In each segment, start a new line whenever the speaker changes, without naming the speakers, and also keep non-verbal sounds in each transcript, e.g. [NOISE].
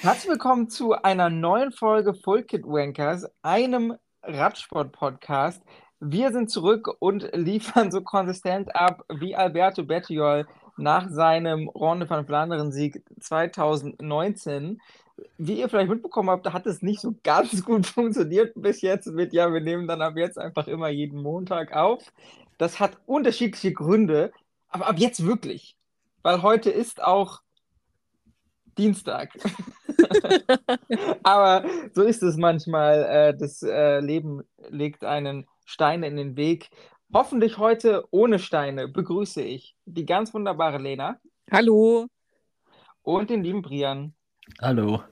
Herzlich willkommen zu einer neuen Folge Full Kit Wankers, einem Radsport-Podcast. Wir sind zurück und liefern so konsistent ab wie Alberto Bettiol nach seinem Ronde van Vlaanderen-Sieg 2019. Wie ihr vielleicht mitbekommen habt, hat es nicht so ganz [LAUGHS] gut funktioniert bis jetzt mit, ja, wir nehmen dann ab jetzt einfach immer jeden Montag auf. Das hat unterschiedliche Gründe, aber ab jetzt wirklich, weil heute ist auch Dienstag. [LAUGHS] Aber so ist es manchmal. Äh, das äh, Leben legt einen Stein in den Weg. Hoffentlich heute ohne Steine begrüße ich die ganz wunderbare Lena.
Hallo.
Und den lieben Brian.
Hallo.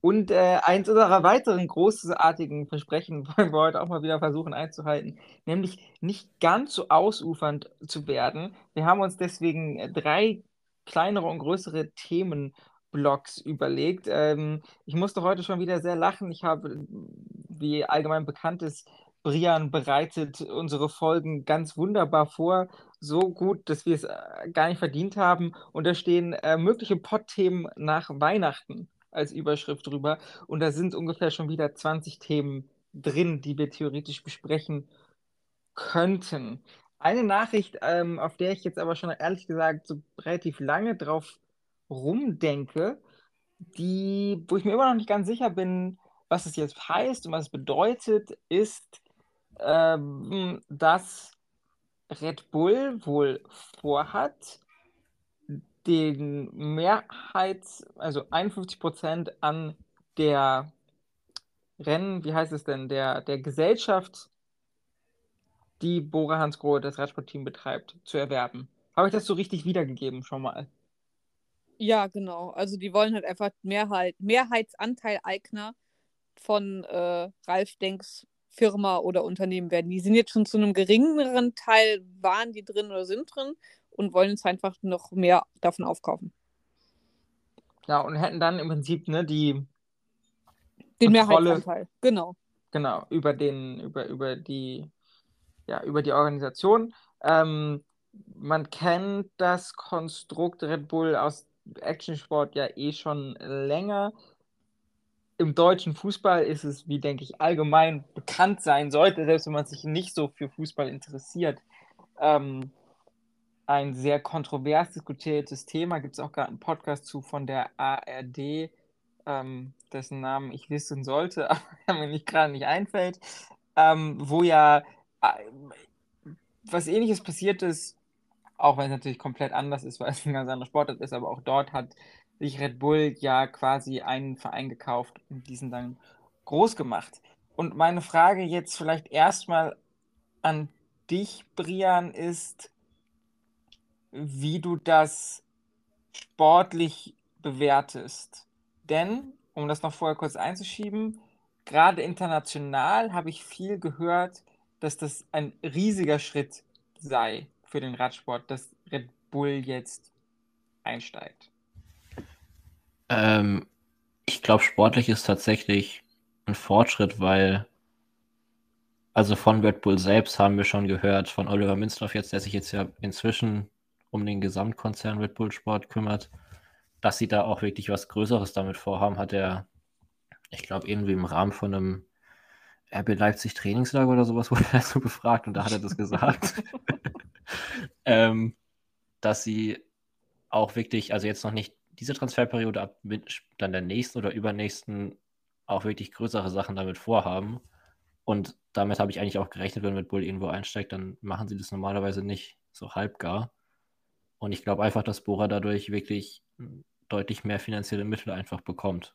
Und äh, eins unserer weiteren großartigen Versprechen [LAUGHS] wollen wir heute auch mal wieder versuchen einzuhalten, nämlich nicht ganz so ausufernd zu werden. Wir haben uns deswegen drei kleinere und größere Themenblocks überlegt. Ähm, ich musste heute schon wieder sehr lachen. Ich habe, wie allgemein bekannt ist, Brian bereitet unsere Folgen ganz wunderbar vor. So gut, dass wir es äh, gar nicht verdient haben. Und da stehen äh, mögliche Pod-Themen nach Weihnachten als Überschrift drüber. Und da sind ungefähr schon wieder 20 Themen drin, die wir theoretisch besprechen könnten. Eine Nachricht, ähm, auf der ich jetzt aber schon ehrlich gesagt so relativ lange drauf rumdenke, die, wo ich mir immer noch nicht ganz sicher bin, was es jetzt heißt und was es bedeutet, ist, ähm, dass Red Bull wohl vorhat, den Mehrheits-, also 51 Prozent an der Rennen, wie heißt es denn, der, der Gesellschaft die Bora Hansgrohe, das Radsportteam betreibt, zu erwerben. Habe ich das so richtig wiedergegeben schon mal?
Ja, genau. Also die wollen halt einfach Mehrheit, Mehrheitsanteil-Eigner von äh, Ralf Denks Firma oder Unternehmen werden. Die sind jetzt schon zu einem geringeren Teil, waren die drin oder sind drin und wollen jetzt einfach noch mehr davon aufkaufen.
Ja, und hätten dann im Prinzip ne, die
den Mehrheitsanteil, genau.
Genau, über den, über, über die ja, über die Organisation. Ähm, man kennt das Konstrukt Red Bull aus Actionsport ja eh schon länger. Im deutschen Fußball ist es, wie denke ich, allgemein bekannt sein sollte, selbst wenn man sich nicht so für Fußball interessiert, ähm, ein sehr kontrovers diskutiertes Thema. Gibt es auch gerade einen Podcast zu von der ARD, ähm, dessen Namen ich wissen sollte, [LAUGHS] aber mir nicht gerade nicht einfällt, ähm, wo ja was ähnliches passiert ist, auch wenn es natürlich komplett anders ist, weil es ein ganz anderer Sportart ist, aber auch dort hat sich Red Bull ja quasi einen Verein gekauft und diesen dann groß gemacht. Und meine Frage jetzt vielleicht erstmal an dich, Brian, ist, wie du das sportlich bewertest. Denn, um das noch vorher kurz einzuschieben, gerade international habe ich viel gehört, dass das ein riesiger Schritt sei für den Radsport, dass Red Bull jetzt einsteigt.
Ähm, ich glaube, sportlich ist tatsächlich ein Fortschritt, weil also von Red Bull selbst haben wir schon gehört, von Oliver Minzdorf jetzt, der sich jetzt ja inzwischen um den Gesamtkonzern Red Bull Sport kümmert, dass sie da auch wirklich was Größeres damit vorhaben, hat er, ich glaube, irgendwie im Rahmen von einem RB Leipzig Trainingslager oder sowas [LAUGHS] wurde er so befragt und da hat er das gesagt. [LAUGHS] ähm, dass sie auch wirklich, also jetzt noch nicht diese Transferperiode, ab dann der nächsten oder übernächsten auch wirklich größere Sachen damit vorhaben. Und damit habe ich eigentlich auch gerechnet, wenn Red Bull irgendwo einsteigt, dann machen sie das normalerweise nicht so halbgar. Und ich glaube einfach, dass Bora dadurch wirklich deutlich mehr finanzielle Mittel einfach bekommt.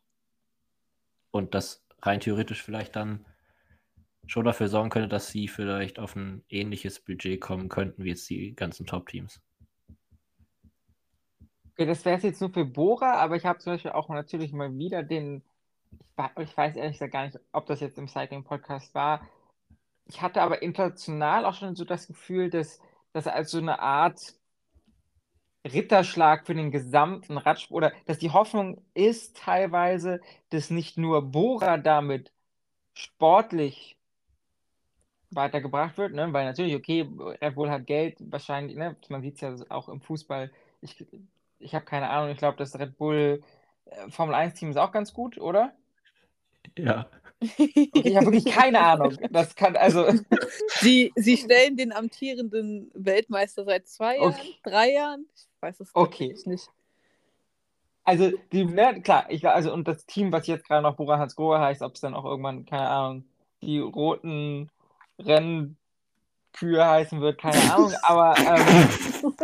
Und das rein theoretisch vielleicht dann schon dafür sorgen könnte, dass sie vielleicht auf ein ähnliches Budget kommen könnten wie jetzt die ganzen Top-Teams.
Okay, das wäre jetzt nur für Bora, aber ich habe zum Beispiel auch natürlich mal wieder den, ich, weiß ehrlich gesagt gar nicht, ob das jetzt im Cycling-Podcast war. Ich hatte aber international auch schon so das Gefühl, dass das als so eine Art Ritterschlag für den gesamten Radsport oder dass die Hoffnung ist teilweise, dass nicht nur Bora damit sportlich weitergebracht wird, ne? weil natürlich, okay, Red Bull hat Geld, wahrscheinlich, ne? man sieht es ja auch im Fußball, ich, ich habe keine Ahnung, ich glaube, dass Red Bull äh, Formel 1-Team ist auch ganz gut, oder?
Ja.
Okay, ich habe wirklich [LAUGHS] keine Ahnung. Das kann also. [LAUGHS]
Sie, Sie stellen den amtierenden Weltmeister seit zwei Jahren,
Okay.
drei Jahren? Ich weiß es
Okay.
nicht.
Also, die, ne, klar, ich, also, und das Team, was jetzt gerade noch Bora Hansgrohe heißt, ob es dann auch irgendwann, keine Ahnung, die roten Rennkühe heißen wird, keine [LAUGHS] Ahnung, aber ähm,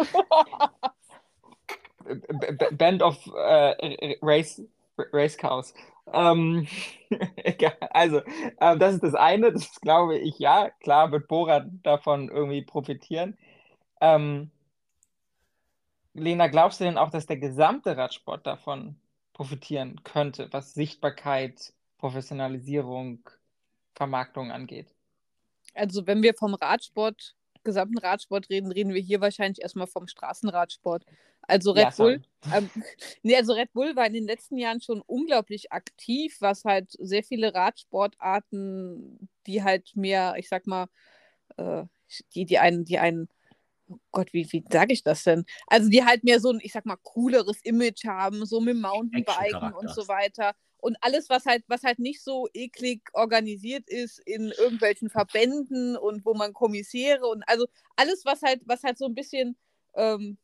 Band of äh, Race, Race Cows. Ähm, [LAUGHS] egal, also, ähm, das ist das eine, das glaube ich, ja, klar wird Bora davon irgendwie profitieren. Ähm, Lena, glaubst du denn auch, dass der gesamte Radsport davon profitieren könnte, was Sichtbarkeit, Professionalisierung, Vermarktung angeht?
Also, wenn wir vom Radsport, gesamten Radsport reden, reden wir hier wahrscheinlich erstmal vom Straßenradsport. Also
Ja,
Red Bull,
sorry.
ähm, [LAUGHS] nee, also Red Bull war in den letzten Jahren schon unglaublich aktiv, was halt sehr viele Radsportarten, die halt mehr, ich sag mal, äh, die, die einen, die einen, oh Gott, wie, wie sage ich das denn? Also die halt mehr so ein, ich sag mal, cooleres Image haben, so mit Mountainbiken und so weiter. Und alles, was halt, was halt nicht so eklig organisiert ist in irgendwelchen Verbänden und wo man Kommissäre und also alles, was halt, was halt so ein bisschen, ähm,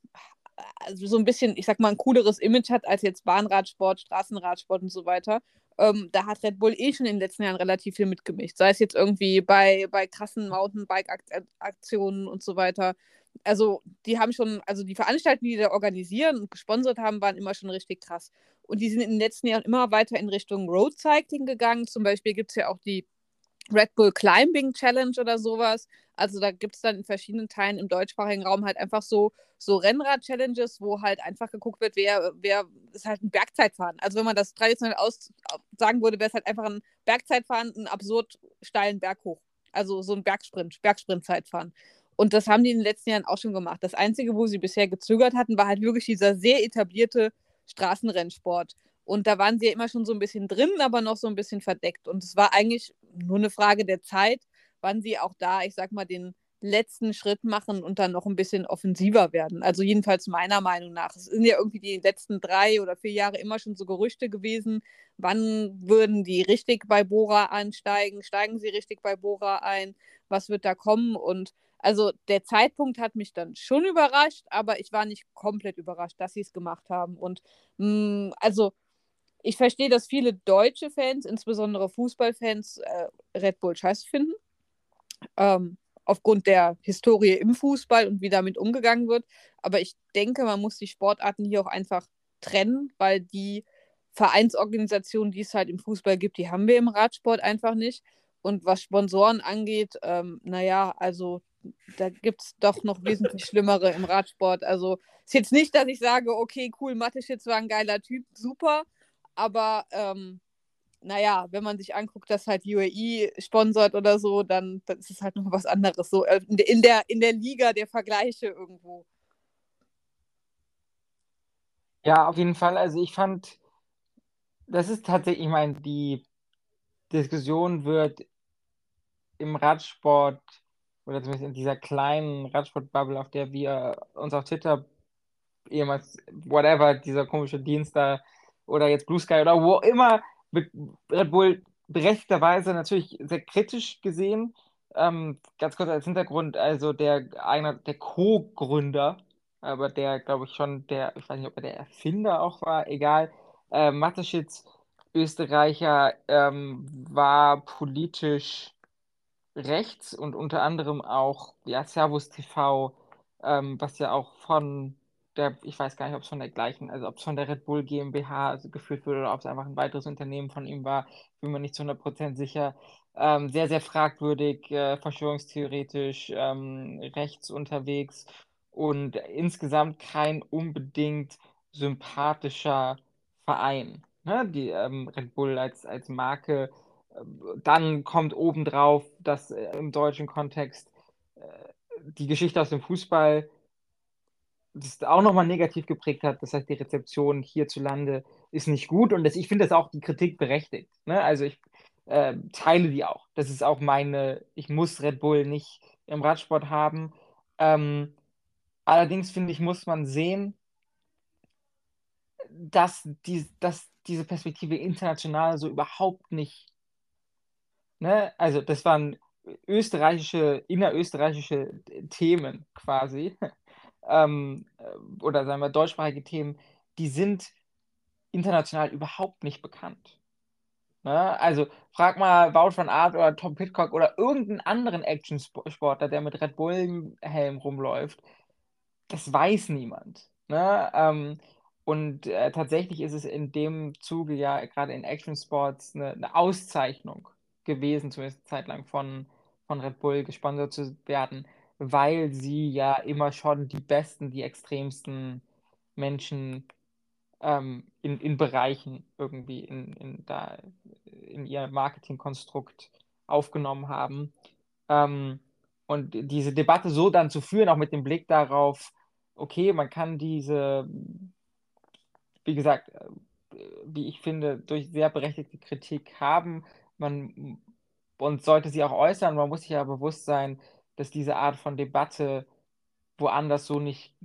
also so ein bisschen, ich sag mal, ein cooleres Image hat als jetzt Bahnradsport, Straßenradsport und so weiter. Ähm, da hat Red Bull eh schon in den letzten Jahren relativ viel mitgemischt. Sei es jetzt irgendwie bei, bei krassen Mountainbike-Aktionen und so weiter. Also, die haben schon, also die Veranstaltungen, die da organisieren und gesponsert haben, waren immer schon richtig krass. Und die sind in den letzten Jahren immer weiter in Richtung Road Cycling gegangen. Zum Beispiel gibt es ja auch die Red Bull Climbing Challenge oder sowas. Also da gibt es dann in verschiedenen Teilen im deutschsprachigen Raum halt einfach so, so Rennrad-Challenges, wo halt einfach geguckt wird, wer, wer ist halt ein Bergzeitfahren. Also wenn man das traditionell aus sagen würde, wäre es halt einfach ein Bergzeitfahren, einen absurd steilen Berg hoch. Also so ein Bergsprint, Bergsprintzeitfahren. Und das haben die in den letzten Jahren auch schon gemacht. Das Einzige, wo sie bisher gezögert hatten, war halt wirklich dieser sehr etablierte Straßenrennsport. Und da waren sie ja immer schon so ein bisschen drin, aber noch so ein bisschen verdeckt. Und es war eigentlich nur eine Frage der Zeit, wann sie auch da, ich sag mal, den letzten Schritt machen und dann noch ein bisschen offensiver werden. Also jedenfalls meiner Meinung nach. Es sind ja irgendwie die letzten drei oder vier Jahre immer schon so Gerüchte gewesen, wann würden die richtig bei Bora einsteigen, steigen sie richtig bei Bora ein, was wird da kommen und also der Zeitpunkt hat mich dann schon überrascht, aber ich war nicht komplett überrascht, dass sie es gemacht haben. Und mh, also ich verstehe, dass viele deutsche Fans, insbesondere Fußballfans, äh, Red Bull scheiße finden. Ähm, aufgrund der Historie im Fußball und wie damit umgegangen wird. Aber ich denke, man muss die Sportarten hier auch einfach trennen, weil die Vereinsorganisationen, die es halt im Fußball gibt, die haben wir im Radsport einfach nicht. Und was Sponsoren angeht, ähm, naja, also da gibt es doch noch wesentlich Schlimmere im Radsport. Also ist jetzt nicht, dass ich sage, okay, cool, Mateschitz war ein geiler Typ, super, aber ähm, naja, wenn man sich anguckt, dass halt UAE sponsert oder so, dann, dann ist es halt noch was anderes. So äh, in der, in der, in der Liga der Vergleiche irgendwo.
Ja, auf jeden Fall. Also ich fand, das ist tatsächlich, ich meine, die Diskussion wird im Radsport oder zumindest in dieser kleinen Radsportbubble, auf der wir uns auf Twitter ehemals, whatever, dieser komische Dienst da oder jetzt Blue Sky oder wo immer, Red Bull berechtigterweise natürlich sehr kritisch gesehen. Ähm, ganz kurz als Hintergrund, also der einer der Co-Gründer, aber der, glaube ich, schon der, ich weiß nicht, ob er der Erfinder auch war, egal, äh, Mateschitz, Österreicher, ähm, war politisch rechts und unter anderem auch ja, Servus TV, ähm, was ja auch von der, ich weiß gar nicht, ob es von der gleichen, also ob es von der Red Bull GmbH also geführt wurde oder ob es einfach ein weiteres Unternehmen von ihm war, bin mir nicht zu 100% sicher. Ähm, sehr, sehr fragwürdig, äh, verschwörungstheoretisch, ähm, rechts unterwegs und insgesamt kein unbedingt sympathischer Verein. Ne? Die ähm, Red Bull als, als Marke dann kommt obendrauf, dass äh, im deutschen Kontext äh, die Geschichte aus dem Fußball das auch nochmal negativ geprägt hat. Das heißt, die Rezeption hierzulande ist nicht gut und das, ich finde das auch die Kritik berechtigt. Ne? Also ich äh, teile die auch. Das ist auch meine, ich muss Red Bull nicht im Radsport haben. Ähm, allerdings finde ich, muss man sehen, dass, die, dass diese Perspektive international so überhaupt nicht, ne, also das waren österreichische, innerösterreichische Themen quasi, [LAUGHS] ähm, oder sagen wir deutschsprachige Themen, die sind international überhaupt nicht bekannt. Ne? Also frag mal Wout van Art oder Tom Pitcock oder irgendeinen anderen Action-Sportler, der mit Red Bull-Helm rumläuft. Das weiß niemand. Ne? Ähm, und äh, tatsächlich ist es in dem Zuge ja gerade in Action-Sports eine, eine, Auszeichnung gewesen, zumindest eine Zeit lang von, von Red Bull gesponsert zu werden, weil sie ja immer schon die besten, die extremsten Menschen ähm, in, in Bereichen irgendwie in, in, da, in ihr Marketingkonstrukt aufgenommen haben. Ähm, und diese Debatte so dann zu führen, auch mit dem Blick darauf, okay, man kann diese, wie gesagt, äh, wie ich finde, durch sehr berechtigte Kritik haben. Man und sollte sie auch äußern. Man muss sich ja bewusst sein, dass diese Art von Debatte woanders so nicht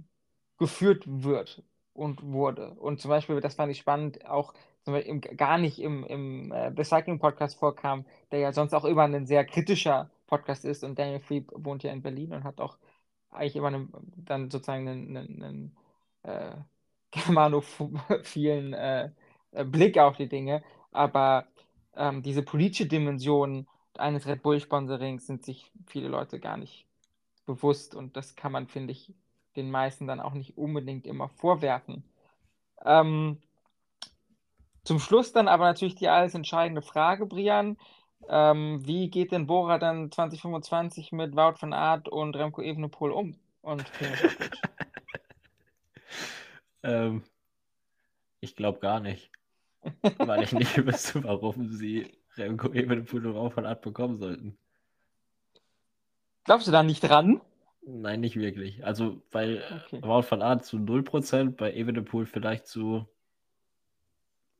geführt wird und wurde. Und zum Beispiel, das fand ich spannend, auch im, gar nicht im, im äh, Recycling-Podcast vorkam, der ja sonst auch immer ein sehr kritischer Podcast ist. Und Daniel Fried wohnt ja in Berlin und hat auch eigentlich immer einen, dann sozusagen einen, einen, äh, [LAUGHS] germanophilen äh, äh, Blick auf die Dinge. Aber ähm, diese politische Dimension eines Red Bull-Sponsorings sind sich viele Leute gar nicht bewusst. Und das kann man, finde ich, den meisten dann auch nicht unbedingt immer vorwerfen. Ähm, zum Schluss dann aber natürlich die alles entscheidende Frage, Brian. Ähm, wie geht denn Bora dann 2025 mit Wout van Art und Remco Evenepoel um? Und [LAUGHS]
ähm, ich glaube gar nicht. Weil ich nicht wüsste, warum sie Remco Evenepoel van Art bekommen sollten.
Glaubst du da nicht dran?
Nein, nicht wirklich. Also, weil okay. Wout van Art zu 0%, bei Evenepoel vielleicht zu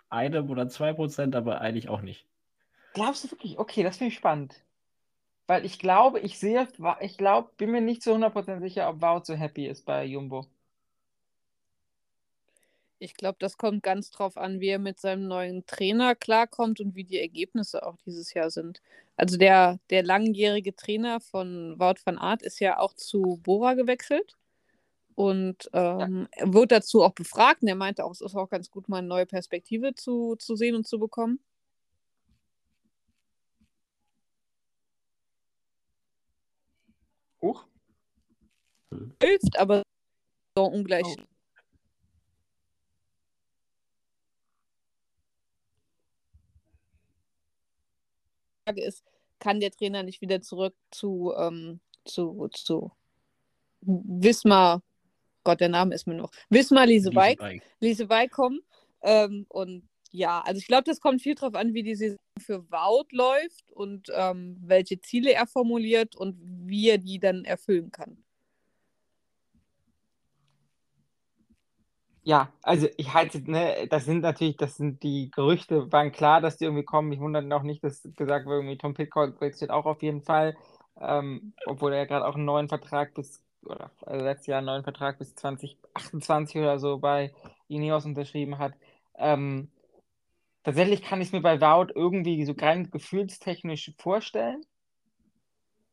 einem oder 2%, aber eigentlich auch nicht.
Glaubst du wirklich? Okay, das finde ich spannend. Weil ich glaube, ich sehe, ich glaube, bin mir nicht zu 100% sicher, ob Wout so happy ist bei Jumbo.
Ich glaube, das kommt ganz drauf an, wie er mit seinem neuen Trainer klarkommt und wie die Ergebnisse auch dieses Jahr sind. Also der, der langjährige Trainer von Wout van Art ist ja auch zu Bora gewechselt und ähm, ja. wird dazu auch befragt. Und er meinte auch, es ist auch ganz gut, mal eine neue Perspektive zu, zu sehen und zu bekommen.
Hoch?
Hilft, aber so ungleich. Oh. Ist, kann der Trainer nicht wieder zurück zu, ähm, zu, zu Wismar, Gott, der Name ist mir noch, Wismar Lieseweig, Lieseweig kommen. Ähm, und ja, also ich glaube, das kommt viel darauf an, wie die Saison für Wout läuft und ähm, welche Ziele er formuliert und wie er die dann erfüllen kann.
Ja, also ich halte, ne, das sind natürlich, das sind die Gerüchte, waren klar, dass die irgendwie kommen. Ich wundere auch nicht, dass gesagt wird, irgendwie Tom Pitcock wechselt auch auf jeden Fall, ähm, obwohl er ja gerade auch einen neuen Vertrag bis, oder also letztes Jahr einen neuen Vertrag bis 2028 oder so bei Ineos unterschrieben hat. Ähm, tatsächlich kann ich es mir bei Wout irgendwie so rein gefühlstechnisch vorstellen.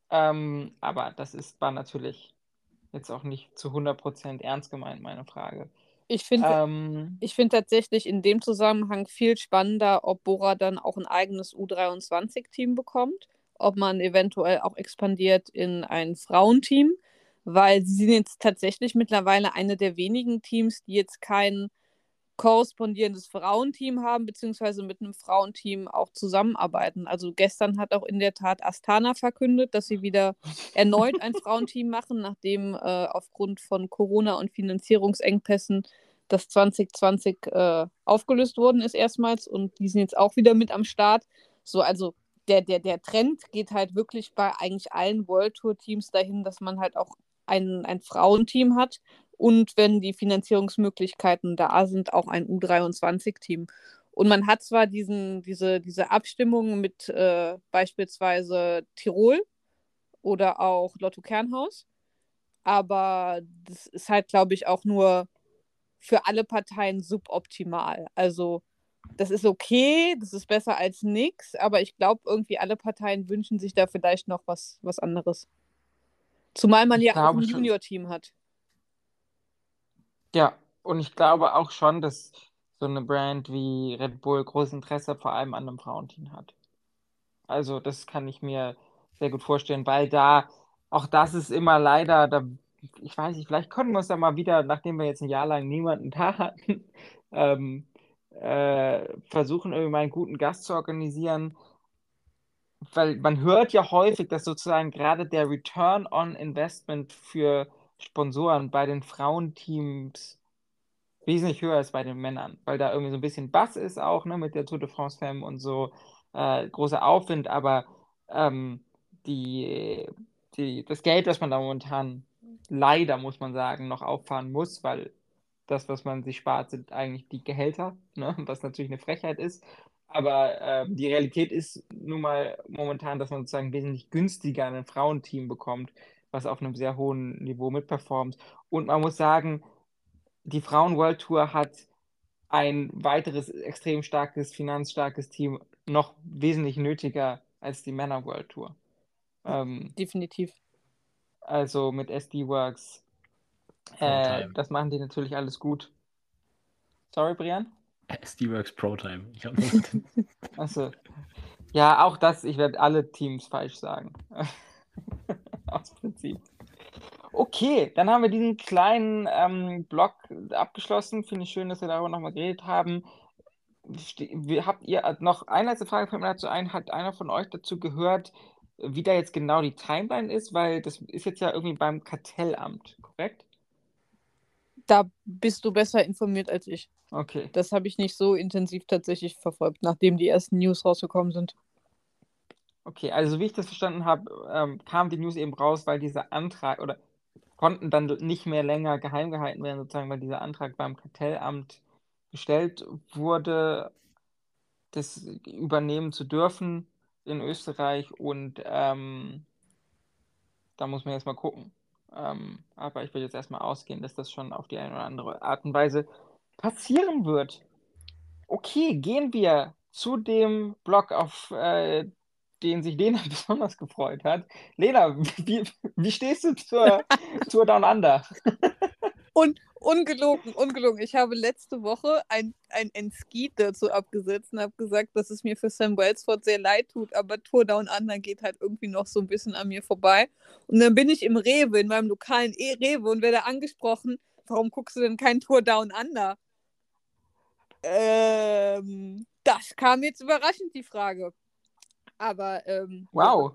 Ähm, aber das ist, war natürlich jetzt auch nicht zu 100% ernst gemeint, meine Frage.
Ich finde ähm, find tatsächlich in dem Zusammenhang viel spannender, ob Bora dann auch ein eigenes U23-Team bekommt, ob man eventuell auch expandiert in ein Frauenteam, weil sie sind jetzt tatsächlich mittlerweile eine der wenigen Teams, die jetzt kein korrespondierendes Frauenteam haben, beziehungsweise mit einem Frauenteam auch zusammenarbeiten. Also gestern hat auch in der Tat Astana verkündet, dass sie wieder erneut ein Frauenteam machen, nachdem äh, aufgrund von Corona und Finanzierungsengpässen das 2020 äh, aufgelöst worden ist erstmals und die sind jetzt auch wieder mit am Start. So, also der, der, der Trend geht halt wirklich bei eigentlich allen World Tour Teams dahin, dass man halt auch ein, ein Frauenteam hat und wenn die Finanzierungsmöglichkeiten da sind, auch ein U23-Team. Und man hat zwar diesen, diese, diese Abstimmung mit äh, beispielsweise Tirol oder auch Lotto Kernhaus, aber das ist halt, glaube ich, auch nur für alle Parteien suboptimal. Also das ist okay, das ist besser als nichts, aber ich glaube, irgendwie alle Parteien wünschen sich da vielleicht noch was, was anderes. Zumal man ja auch ein. Junior-Team hat.
Ja, und ich glaube auch schon, dass so eine Brand wie Red Bull großes Interesse vor allem an einem Frauenteam hat. Also das kann ich mir sehr gut vorstellen, weil da, auch das ist immer leider, da, ich weiß nicht, vielleicht können wir uns da mal wieder, nachdem wir jetzt ein Jahr lang niemanden da hatten, [LAUGHS] ähm, äh, versuchen irgendwie mal einen guten Gast zu organisieren, weil man hört ja häufig, dass sozusagen gerade der Return on Investment für Sponsoren bei den Frauenteams wesentlich höher ist bei den Männern, weil da irgendwie so ein bisschen Bass ist auch, ne, mit der Tour de France Femme und so, äh, großer Aufwind, aber ähm, die, die, das Geld, das man da momentan leider, muss man sagen, noch auffahren muss, weil das, was man sich spart, sind eigentlich die Gehälter, ne, [LAUGHS] was natürlich eine Frechheit ist. Aber ähm, die Realität ist nun mal momentan, dass man sozusagen wesentlich günstiger ein Frauenteam bekommt, was auf einem sehr hohen Niveau mitperformt. Und man muss sagen, die Frauen-World Tour hat ein weiteres extrem starkes, finanzstarkes Team noch wesentlich nötiger als die Männer-World Tour. Ähm,
Definitiv.
also mit SD Works, äh, das machen die natürlich alles gut. Sorry, Brian?
SD-Works Pro-Time. Ich hab [LAUGHS]
Achso. Ja, auch das, ich werde alle Teams falsch sagen. [LAUGHS] Aus Prinzip. Okay, dann haben wir diesen kleinen ähm, Block abgeschlossen. Finde ich schön, dass wir darüber nochmal geredet haben. Ste- Habt ihr noch eine letzte Frage fällt mir dazu ein? Hat einer von euch dazu gehört, wie da jetzt genau die Timeline ist? Weil das ist jetzt ja irgendwie beim Kartellamt, korrekt?
Da bist du besser informiert als ich.
Okay.
Das habe ich nicht so intensiv tatsächlich verfolgt, nachdem die ersten News rausgekommen sind.
Okay, also wie ich das verstanden habe, ähm, kam die News eben raus, weil dieser Antrag oder konnten dann nicht mehr länger geheim gehalten werden, sozusagen, weil dieser Antrag beim Kartellamt gestellt wurde, das übernehmen zu dürfen in Österreich und ähm, da muss man jetzt mal gucken. Ähm, aber ich will jetzt erstmal ausgehen, dass das schon auf die eine oder andere Art und Weise passieren wird. Okay, gehen wir zu dem Blog, auf äh, den sich Lena [LAUGHS] besonders gefreut hat. Lena, wie, wie stehst du zur [LAUGHS] Tour Down Under?
Und ungelogen, ungelogen. Ich habe letzte Woche ein, ein Enskit dazu abgesetzt und habe gesagt, dass es mir für Sam Wellsford sehr leid tut, aber Tour Down Under geht halt irgendwie noch so ein bisschen an mir vorbei. Und dann bin ich im Rewe, in meinem lokalen e Rewe und werde angesprochen, warum guckst du denn kein Tour Down Under? Ähm, das kam jetzt überraschend, die Frage. Aber ähm,
Wow.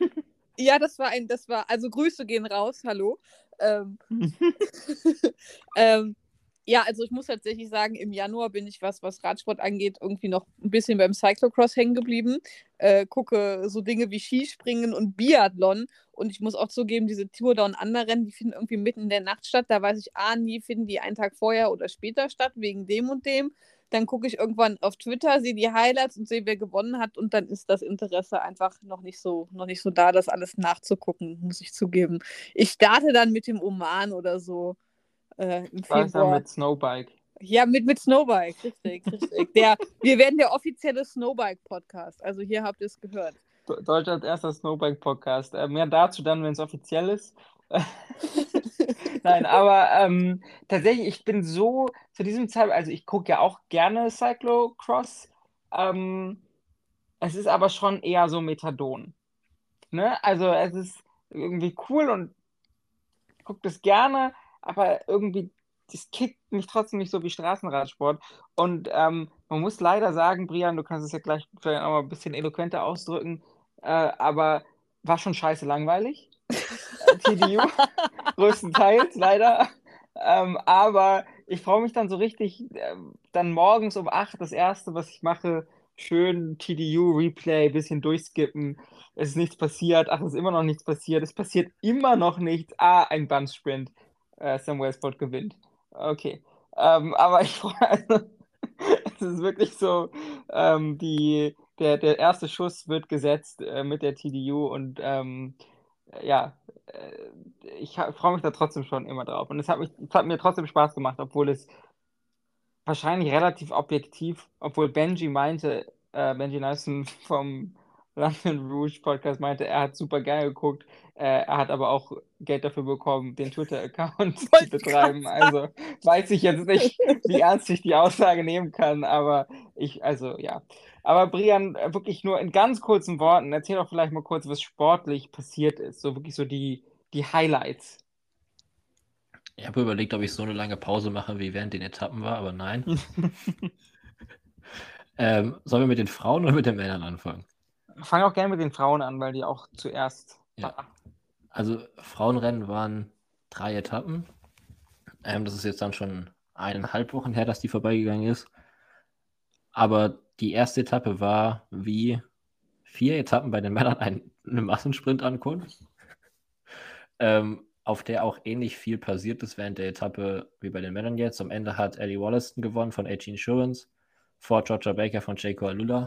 [LAUGHS]
ja, das war ein, das war, also Grüße gehen raus, hallo. Ähm, [LAUGHS] ähm, ja, also ich muss tatsächlich sagen, im Januar bin ich, was, was Radsport angeht, irgendwie noch ein bisschen beim Cyclocross hängen geblieben. Äh, gucke so Dinge wie Skispringen und Biathlon. Und ich muss auch zugeben, diese Tour Down Under Rennen, die finden irgendwie mitten in der Nacht statt. Da weiß ich, ah, nie finden die einen Tag vorher oder später statt, wegen dem und dem. Dann gucke ich irgendwann auf Twitter, sehe die Highlights und sehe, wer gewonnen hat. Und dann ist das Interesse einfach noch nicht so, noch nicht so da, das alles nachzugucken, muss ich zugeben. Ich starte dann mit dem Oman oder so äh, im Februar.
mit Snowbike?
Ja, mit, mit Snowbike, richtig, richtig. Der, wir werden der offizielle Snowbike-Podcast. Also hier habt ihr es gehört.
Deutschlands erster Snowbike-Podcast. Äh, mehr dazu dann, wenn es offiziell ist. [LAUGHS] Nein, aber ähm, tatsächlich, ich bin so zu diesem Zeitpunkt, also ich gucke ja auch gerne Cyclocross. Ähm, es ist aber schon eher so Methadon. Ne? Also es ist irgendwie cool und gucke das gerne, aber irgendwie, das kickt mich trotzdem nicht so wie Straßenradsport. Und ähm, man muss leider sagen, Brian, du kannst es ja gleich vielleicht auch mal ein bisschen eloquenter ausdrücken, äh, aber war schon scheiße langweilig. TDU, [LAUGHS] größtenteils leider. Ähm, aber ich freue mich dann so richtig, ähm, dann morgens um 8 das erste, was ich mache, schön TDU-Replay, bisschen durchskippen. Es ist nichts passiert. Ach, es ist immer noch nichts passiert. Es passiert immer noch nichts. Ah, ein Bunch-Sprint. Äh, Samuel Spot gewinnt. Okay. Ähm, aber ich freue [LAUGHS] also, es ist wirklich so, ähm, die, der, der erste Schuss wird gesetzt äh, mit der TDU und ähm, ja, äh, ich freue mich da trotzdem schon immer drauf. Und es hat, mich, es hat mir trotzdem Spaß gemacht, obwohl es wahrscheinlich relativ objektiv, obwohl Benji meinte, äh, Benji Nelson [LAUGHS] vom London Rouge Podcast meinte, er hat super geil geguckt. Äh, er hat aber auch Geld dafür bekommen, den Twitter-Account [LAUGHS] zu betreiben. Also weiß ich jetzt nicht, [LAUGHS] wie ernst ich die Aussage nehmen kann, aber ich, also ja. Aber Brian, wirklich nur in ganz kurzen Worten, erzähl doch vielleicht mal kurz, was sportlich passiert ist. So wirklich so die, die Highlights.
Ich habe überlegt, ob ich so eine lange Pause mache, wie während den Etappen war, aber nein. [LAUGHS] ähm, sollen wir mit den Frauen oder mit den Männern anfangen?
Fang auch gerne mit den Frauen an, weil die auch zuerst.
Ja. Also Frauenrennen waren drei Etappen. Ähm, das ist jetzt dann schon eineinhalb Wochen her, dass die vorbeigegangen ist. Aber die erste Etappe war wie vier Etappen bei den Männern ein, eine Massensprintankunft, ähm, auf der auch ähnlich viel passiert ist während der Etappe wie bei den Männern jetzt. Am Ende hat Ellie Wollaston gewonnen von AG Insurance vor Georgia Baker von Jaco Alula.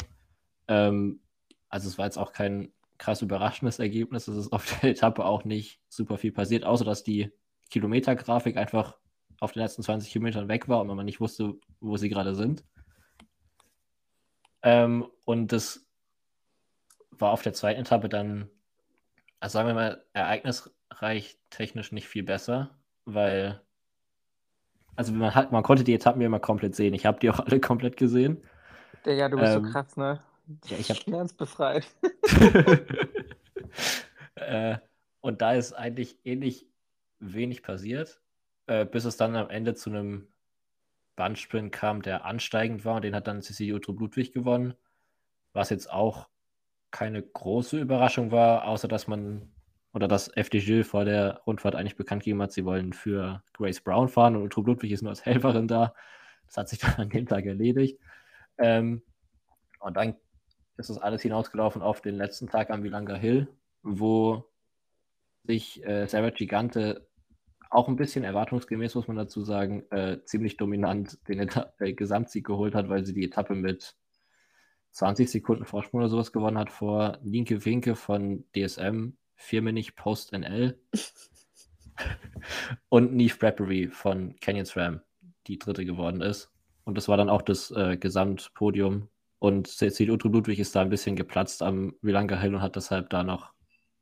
Ähm, also es war jetzt auch kein krass überraschendes Ergebnis. Es ist auf der [LAUGHS] Etappe auch nicht super viel passiert, außer dass die Kilometergrafik einfach auf den letzten 20 Kilometern weg war und man nicht wusste, wo sie gerade sind. Ähm, und das war auf der zweiten Etappe dann, also sagen wir mal, ereignisreich technisch nicht viel besser, weil, also man, hat, man konnte die Etappen ja immer komplett sehen. Ich habe die auch alle [LAUGHS] komplett gesehen.
Ja, du bist ähm, so krass, ne?
Ja, ich habe
ganz befreit. [LAUGHS]
äh, und da ist eigentlich ähnlich wenig passiert, äh, bis es dann am Ende zu einem Bandsprint kam, der ansteigend war und den hat dann Cecilie Utrup Ludwig gewonnen, was jetzt auch keine große Überraschung war, außer dass man oder dass FDG vor der Rundfahrt eigentlich bekannt gegeben hat, sie wollen für Grace Brown fahren und Utrup Ludwig ist nur als Helferin da. Das hat sich dann an dem Tag erledigt. Ähm, und dann ist das alles hinausgelaufen auf den letzten Tag am Wilanga Hill, wo sich äh, Sarah Gigante auch ein bisschen erwartungsgemäß, muss man dazu sagen, äh, ziemlich dominant den Eta äh, Gesamtsieg geholt hat, weil sie die Etappe mit 20 Sekunden Vorsprung oder sowas gewonnen hat vor Linke Winke von DSM, Firmenich Post NL [LAUGHS] und Neve Bradbury von Canyon SRAM, die dritte geworden ist. Und das war dann auch das äh, Gesamtpodium und Cecil Utru Ludwig ist da ein bisschen geplatzt am Vilanga Hill und hat deshalb da noch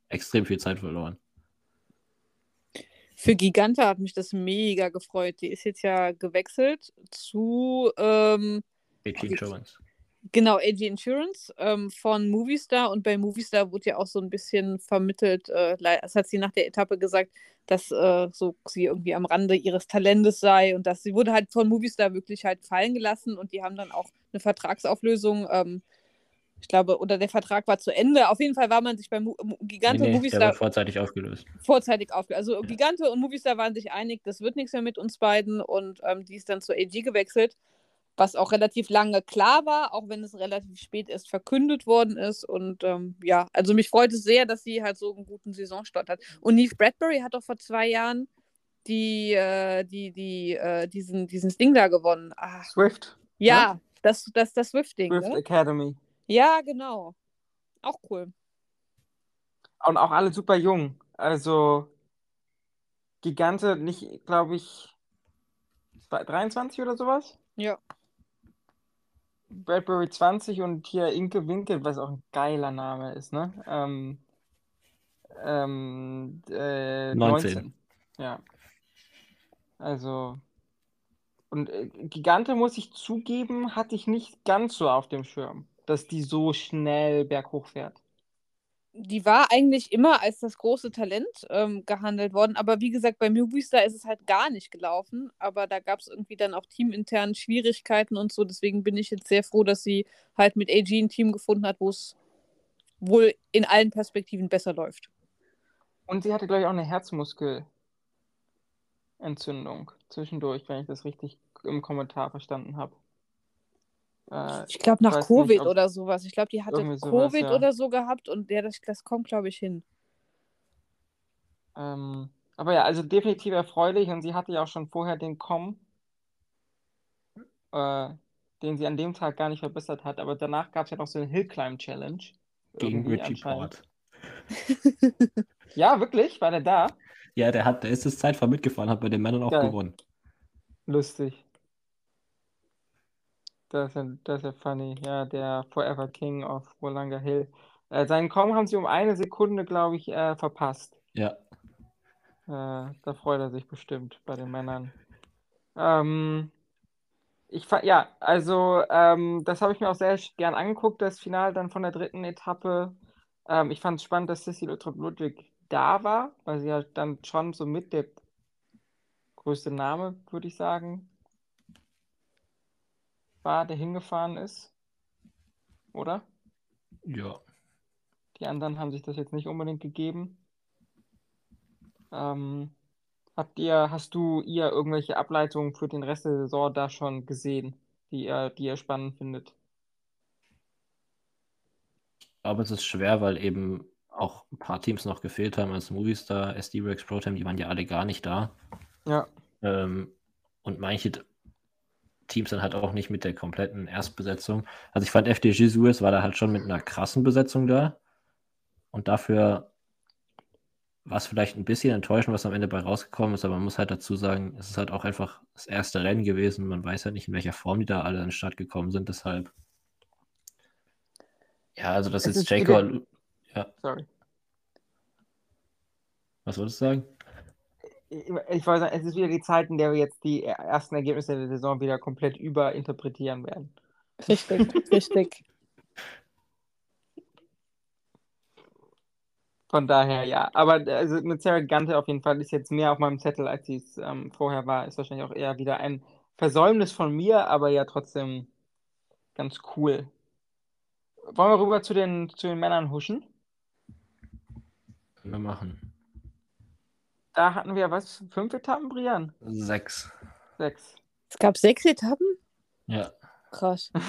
extrem viel Zeit verloren.
Für Giganta hat mich das mega gefreut. Die ist jetzt ja gewechselt zu ähm,
AG Insurance.
Genau, AG Insurance ähm, von Movistar und bei Movistar wurde ja auch so ein bisschen vermittelt, äh, das hat sie nach der Etappe gesagt, dass äh, so sie irgendwie am Rande ihres Talentes sei und dass sie wurde halt von Movistar wirklich halt fallen gelassen und die haben dann auch eine Vertragsauflösung. Ähm, ich glaube, oder der Vertrag war zu Ende. Auf jeden Fall war man sich bei Mo Gigante nee, nee, und Movistar. Der war
vorzeitig aufgelöst.
Vorzeitig aufgelöst. Also ja. Gigante und Movistar waren sich einig, das wird nichts mehr mit uns beiden und ähm, die ist dann zur AG gewechselt was auch relativ lange klar war, auch wenn es relativ spät erst verkündet worden ist. Und ähm, ja, also mich freut es sehr, dass sie halt so einen guten Saisonstart hat. Und Neve Bradbury hat doch vor zwei Jahren die, äh, die, die, äh, diesen, diesen Ding da gewonnen. Ach.
Swift.
Ja, ja, das, das, das Swift-Ding.
Swift ne? Academy.
Ja, genau. Auch cool.
Und auch alle super jung. Also Gigante, nicht, glaube ich, 23 oder sowas?
Ja.
Bradbury 20 und hier Inke Winkel, was auch ein geiler Name ist, ne? Ähm, ähm, äh, 19. 19. Ja. Also. Und äh, Gigante, muss ich zugeben, hatte ich nicht ganz so auf dem Schirm, dass die so schnell berghoch fährt
die war eigentlich immer als das große Talent ähm, gehandelt worden. Aber wie gesagt, bei Movistar ist es halt gar nicht gelaufen. Aber da gab es irgendwie dann auch teamintern Schwierigkeiten und so. Deswegen bin ich jetzt sehr froh, dass sie halt mit AG ein Team gefunden hat, wo es wohl in allen Perspektiven besser läuft.
Und sie hatte, glaube ich, auch eine Herzmuskelentzündung zwischendurch, wenn ich das richtig im Kommentar verstanden habe.
Äh, ich glaube nach Covid nicht, oder sowas. Ich glaube, die hatte Covid sowas, ja. oder so gehabt und der, das, das kommt, glaube ich, hin.
Ähm, aber ja, also definitiv erfreulich und sie hatte ja auch schon vorher den Com, äh, den sie an dem Tag gar nicht verbessert hat, aber danach gab es ja noch so eine Hillclimb Challenge.
Gegen Richie Port. [LAUGHS]
Ja, wirklich? War der da?
Ja, der hat, der ist das Zeitfahren mitgefahren, hat bei den Männern auch
Geil.
gewonnen.
Lustig. Das ist ja, das ist ja funny. Ja, der Forever King of Wolanga Hill. Äh, seinen Kommen haben sie um eine Sekunde, glaube ich, äh, verpasst.
Ja.
Äh, da freut er sich bestimmt bei den Männern. Ähm, ich ja, also ähm, das habe ich mir auch sehr gern angeguckt, das Finale dann von der dritten Etappe. Ähm, ich fand es spannend, dass Sissy Ludwig da war, weil sie ja dann schon so mit der größte Name, würde ich sagen, war, der hingefahren ist. Oder?
Ja.
Die anderen haben sich das jetzt nicht unbedingt gegeben. Ähm, habt ihr, hast du ihr irgendwelche Ableitungen für den Rest der Saison da schon gesehen, die ihr, die ihr spannend findet?
Aber es ist schwer, weil eben auch ein paar Teams noch gefehlt haben als Movistar, SD Rex Protem, die waren ja alle gar nicht da.
Ja.
Ähm, und manche Teams dann halt auch nicht mit der kompletten Erstbesetzung. Also ich fand FDG Suez war da halt schon mit einer krassen Besetzung da. Und dafür war es vielleicht ein bisschen enttäuschend, was am Ende bei rausgekommen ist, aber man muss halt dazu sagen, es ist halt auch einfach das erste Rennen gewesen. Man weiß halt nicht, in welcher Form die da alle an den Start gekommen sind, deshalb. Ja, also das ist Jacob. Ja,
Sorry.
was wolltest du sagen?
Ich, ich wollte sagen, es ist wieder die Zeit, in der wir jetzt die ersten Ergebnisse der Saison wieder komplett überinterpretieren werden.
Richtig, richtig.
Von daher ja. Aber also mit Sarah Gante auf jeden Fall ist jetzt mehr auf meinem Zettel, als sie es ähm, vorher war. Ist wahrscheinlich auch eher wieder ein Versäumnis von mir, aber ja trotzdem ganz cool. Wollen wir rüber zu den, zu den Männern huschen?
Können wir machen.
Da hatten wir was? Fünf Etappen, Brian?
Sechs.
Sechs.
Es gab sechs Etappen?
Ja.
Krass. [LAUGHS]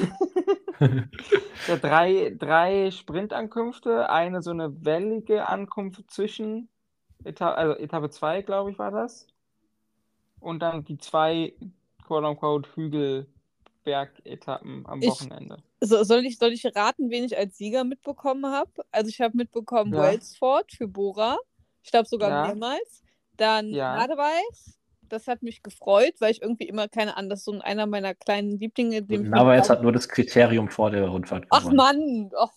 Ja, drei, drei Sprintankünfte, eine so eine wellige Ankunft zwischen Eta also Etappe 2, glaube ich, war das. Und dann die zwei quote-unquote Hügelberg-Etappen am
Ich-
Wochenende.
So, soll, ich, soll ich raten, wen ich als Sieger mitbekommen habe? Also ich habe mitbekommen
Ja.
Welsford für Bora. Ich glaube sogar
Ja.
mehrmals. Dann
Ja.
Nadeweis. Das hat mich gefreut, weil ich irgendwie immer, keine Ahnung, das ist so einer meiner kleinen Lieblinge.
jetzt hat nur das Kriterium vor der Rundfahrt
Ach
gewonnen.
Mann, ach,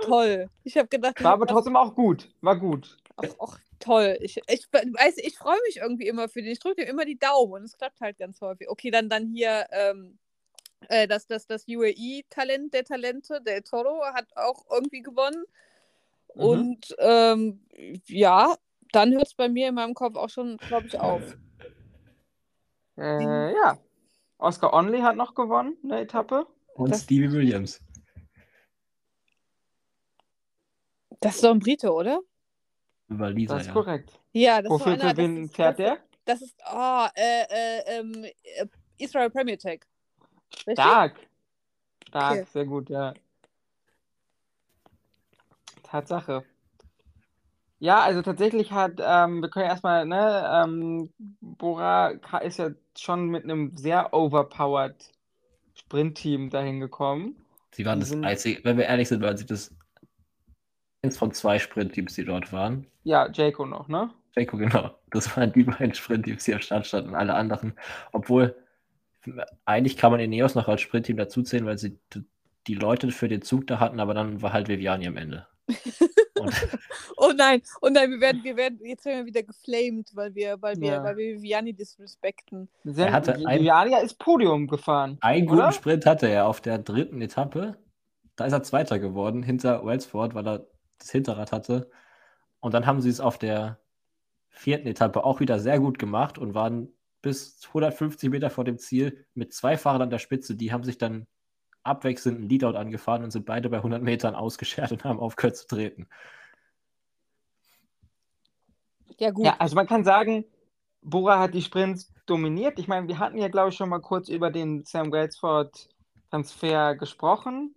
toll. Ich habe gedacht,
War aber trotzdem auch gut. War gut.
ach, ach, toll. Ich, ich weiß, ich freue mich irgendwie immer für den. Ich drücke dir immer die Daumen und es klappt halt ganz häufig. Okay, dann, dann hier ähm, äh, das, das, das UAE-Talent der Talente, der Toro, hat auch irgendwie gewonnen.
Mhm.
Und ähm, ja, dann hört es bei mir in meinem Kopf auch schon, glaube ich, auf.
Äh, ja. Oscar Onley hat noch gewonnen, eine Etappe.
Und
Das-
Stevie Williams.
Das ist doch ein Brite, oder?
Über Lisa,
Das ist
ja.
korrekt.
Ja, das ist
Wofür
einer,
für wen
das ist,
fährt
das,
der?
Das ist, oh, äh, äh, ähm, äh, Israel Premier Tech. Richtig?
Stark. Stark,
Okay.
sehr gut, ja. Tatsache. Ja, also tatsächlich hat, ähm, wir können ja erstmal, ne, ähm, Bora ist ja schon mit einem sehr overpowered Sprintteam dahin gekommen.
Sie waren
Die
das
sind-
einzige, wenn wir ehrlich sind, waren sie das eins von zwei Sprintteams, die dort waren.
Ja, Jayco noch, ne?
Jayco, genau. Das waren die beiden Sprintteams, die am Start standen. Alle anderen, obwohl eigentlich kann man Ineos noch als Sprintteam dazuzählen, weil sie d- die Leute für den Zug da hatten, aber dann war halt Viviani am Ende. [LAUGHS] [LAUGHS]
Oh nein, oh nein, wir werden, wir werden, jetzt werden wir wieder geflamed, weil wir, weil wir,
Ja.
weil wir Viviani disrespekten.
Sen-
hatte ein-
Viviani ist Podium gefahren,
einen guten? Sprint hatte er auf der dritten Etappe. Da ist er Zweiter geworden, hinter Wellsford, weil er das Hinterrad hatte. Und dann haben sie es auf der vierten Etappe auch wieder sehr gut gemacht und waren bis 150 Meter vor dem Ziel mit zwei Fahrern an der Spitze. Die haben sich dann abwechselnd ein Leadout angefahren und sind beide bei 100 Metern ausgeschert und haben aufgehört zu treten.
Ja, gut.
Ja, also man kann sagen, Bora hat die Sprints dominiert. Ich meine, wir hatten ja, glaube ich, schon mal kurz über den Sam Welsford-Transfer gesprochen,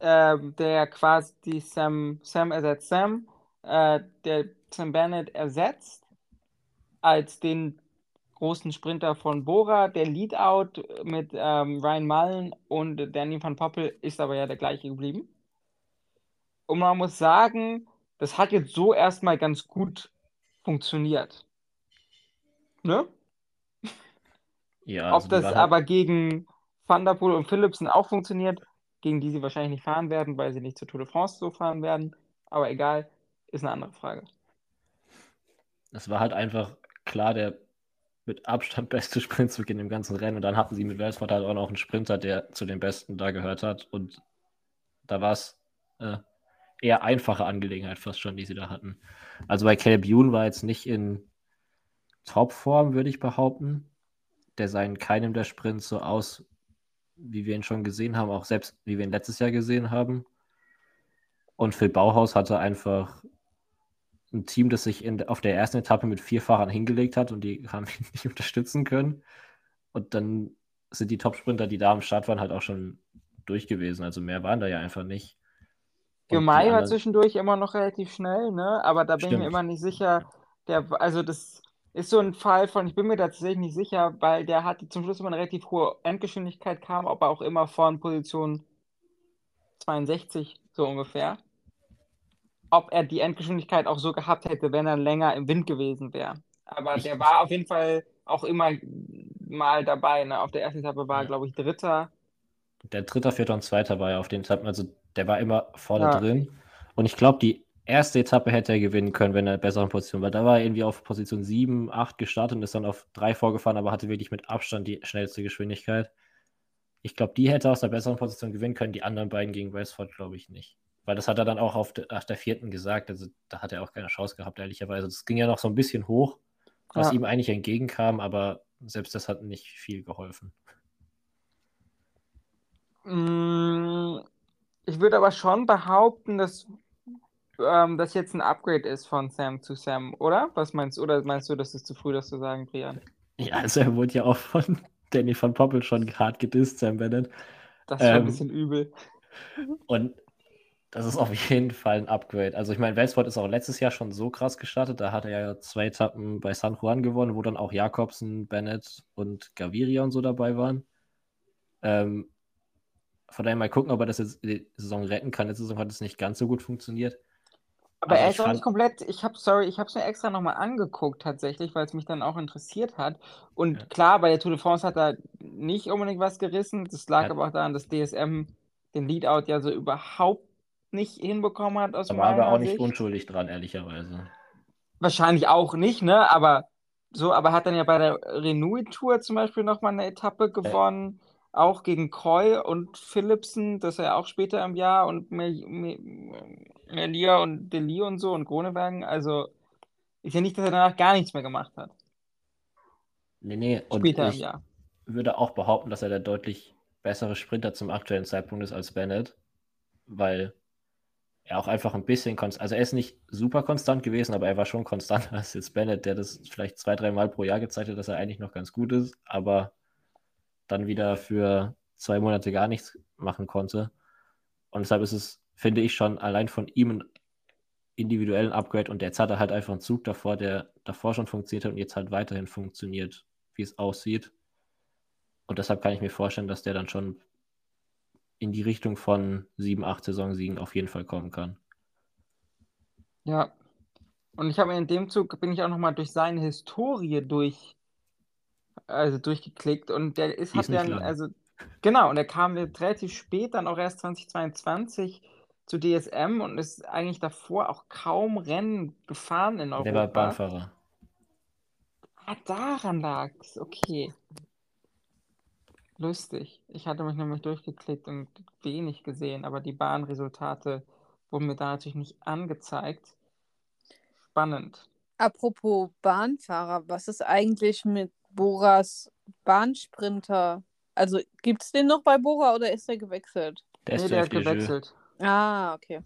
ähm, der quasi die Sam, Sam ersetzt Sam, äh, der Sam Bennett ersetzt als den großen Sprinter von Bora. Der Leadout mit ähm, Ryan Mullen und Danny van Poppel ist aber ja der gleiche geblieben. Und man muss sagen, das hat jetzt so erstmal ganz gut funktioniert. Ne?
Ja,
Ob
also
das
halt-
aber gegen Van der Poel und Philipsen auch funktioniert, gegen die sie wahrscheinlich nicht fahren werden, weil sie nicht zur Tour de France so fahren werden. Aber egal, ist eine andere Frage.
Das war halt einfach klar der mit Abstand [LAUGHS] beste Sprintzug in dem ganzen Rennen. Und dann hatten sie mit Welsford halt auch noch einen Sprinter, der zu den Besten da gehört hat. Und da war es äh, eher einfache Angelegenheit fast schon, die sie da hatten. Also bei Caleb Youn war jetzt nicht in Topform, würde ich behaupten. Der sah in keinem der Sprints so aus, wie wir ihn schon gesehen haben, auch selbst wie wir ihn letztes Jahr gesehen haben. Und Phil Bauhaus hatte einfach ein Team, das sich in, auf der ersten Etappe mit vier Fahrern hingelegt hat und die haben ihn [LAUGHS] nicht unterstützen können. Und dann sind die Topsprinter, die da am Start waren, halt auch schon durch gewesen. Also mehr waren da ja einfach nicht.
Gemei war
anderen-
zwischendurch immer noch relativ schnell, ne? Aber da bin ich mir
Stimmt.
immer nicht sicher. Der, also das ist so ein Fall von, ich bin mir da tatsächlich nicht sicher, weil der hatte zum Schluss immer eine relativ hohe Endgeschwindigkeit, kam aber auch immer von Position 62, so ungefähr. Ob er die Endgeschwindigkeit auch so gehabt hätte, wenn er länger im Wind gewesen wäre. Aber
Ich-
der war auf jeden Fall auch immer mal dabei, ne? Auf der ersten Etappe war er,
Ja.
glaube ich, Dritter.
Der Dritter, Vierter und Zweiter war ja auf den Etappen, also der war immer vorne
Ja.
drin. Und ich glaube, die erste Etappe hätte er gewinnen können, wenn er in einer besseren Position war. Da war er irgendwie auf Position 7, 8 gestartet und ist dann auf 3 vorgefahren, aber hatte wirklich mit Abstand die schnellste Geschwindigkeit. Ich glaube, die hätte aus der besseren Position gewinnen können, die anderen beiden gegen Westford glaube ich nicht. Weil das hat er dann auch auf de, nach der vierten gesagt, also da hat er auch keine Chance gehabt, ehrlicherweise. Das ging ja noch so ein bisschen hoch, was
Ja.
ihm eigentlich entgegenkam, aber selbst das hat nicht viel geholfen.
Mm, Ich würde aber schon behaupten, dass ähm, das jetzt ein Upgrade ist von Sam zu Sam, oder? Was meinst du? Oder meinst du, das ist zu früh, das zu sagen, Brian?
Ja, [LAUGHS] also er wurde ja auch von Danny van Poppel schon hart gedisst, Sam Bennett.
Das ist schon ein
Ähm,
bisschen übel.
Und das ist auf [LAUGHS] jeden Fall ein Upgrade. Also ich meine, Welsford ist auch letztes Jahr schon so krass gestartet. Da hat er ja zwei Etappen bei San Juan gewonnen, wo dann auch Jakobsen, Bennett und Gaviria und so dabei waren. Ähm, von daher mal gucken, ob er das jetzt die Saison retten kann. Letzte Saison hat es nicht ganz so gut funktioniert.
Aber
aber
er ist auch nicht komplett, ich habe, sorry, ich habe es mir extra nochmal angeguckt tatsächlich, weil es mich dann auch interessiert hat. Und
Ja.
klar, bei der Tour de France hat er nicht unbedingt was gerissen. Das lag
Ja.
aber auch daran, dass DSM den Leadout ja so überhaupt nicht hinbekommen hat aus
Da war aber
meiner
auch nicht
Sicht.
unschuldig dran, ehrlicherweise.
Wahrscheinlich auch nicht, ne? Aber so, aber hat dann ja bei der Renouille-Tour zum Beispiel nochmal eine Etappe gewonnen, auch gegen Coy und Philipsen, das ist ja auch später im Jahr, und Mel- Mel- Melia und Delis und so und Gronewagen. Also ist ja nicht, dass er danach gar nichts mehr gemacht hat.
Nee, nee. Und
Später im
ich
Jahr.
würde auch behaupten, dass er der deutlich bessere Sprinter zum aktuellen Zeitpunkt ist als Bennett, weil er auch einfach ein bisschen konstant, also er ist nicht super konstant gewesen, aber er war schon konstanter [LAUGHS] als jetzt Bennett, der das vielleicht zwei, dreimal pro Jahr gezeigt hat, dass er eigentlich noch ganz gut ist, aber dann wieder für zwei Monate gar nichts machen konnte. Und deshalb ist es, finde ich, schon allein von ihm ein individuellen Upgrade und jetzt hat er halt einfach einen Zug davor, der davor schon funktioniert hat und jetzt halt weiterhin funktioniert, wie es aussieht. Und deshalb kann ich mir vorstellen, dass der dann schon in die Richtung von 7, 8 Saisonsiegen auf jeden Fall kommen kann.
Ja. Und ich habe mir in dem Zug, bin ich auch nochmal durch seine Historie durch, also durchgeklickt und der ist, hat
ist nicht
dann,
lang.
also, genau, und der kam jetzt relativ spät, dann auch erst 2022 zu DSM und ist eigentlich davor auch kaum Rennen gefahren in
Der war
Europa.
Bahnfahrer.
Ah, daran lag's, okay. Lustig. Ich hatte mich nämlich durchgeklickt und wenig gesehen, aber die Bahnresultate wurden mir da natürlich nicht angezeigt. Spannend.
Apropos Bahnfahrer, was ist eigentlich mit Boras Bahnsprinter? Also gibt es den noch bei Bora oder ist er gewechselt?
Der ist
Nee,
zu
der hat gewechselt.
Ah, okay.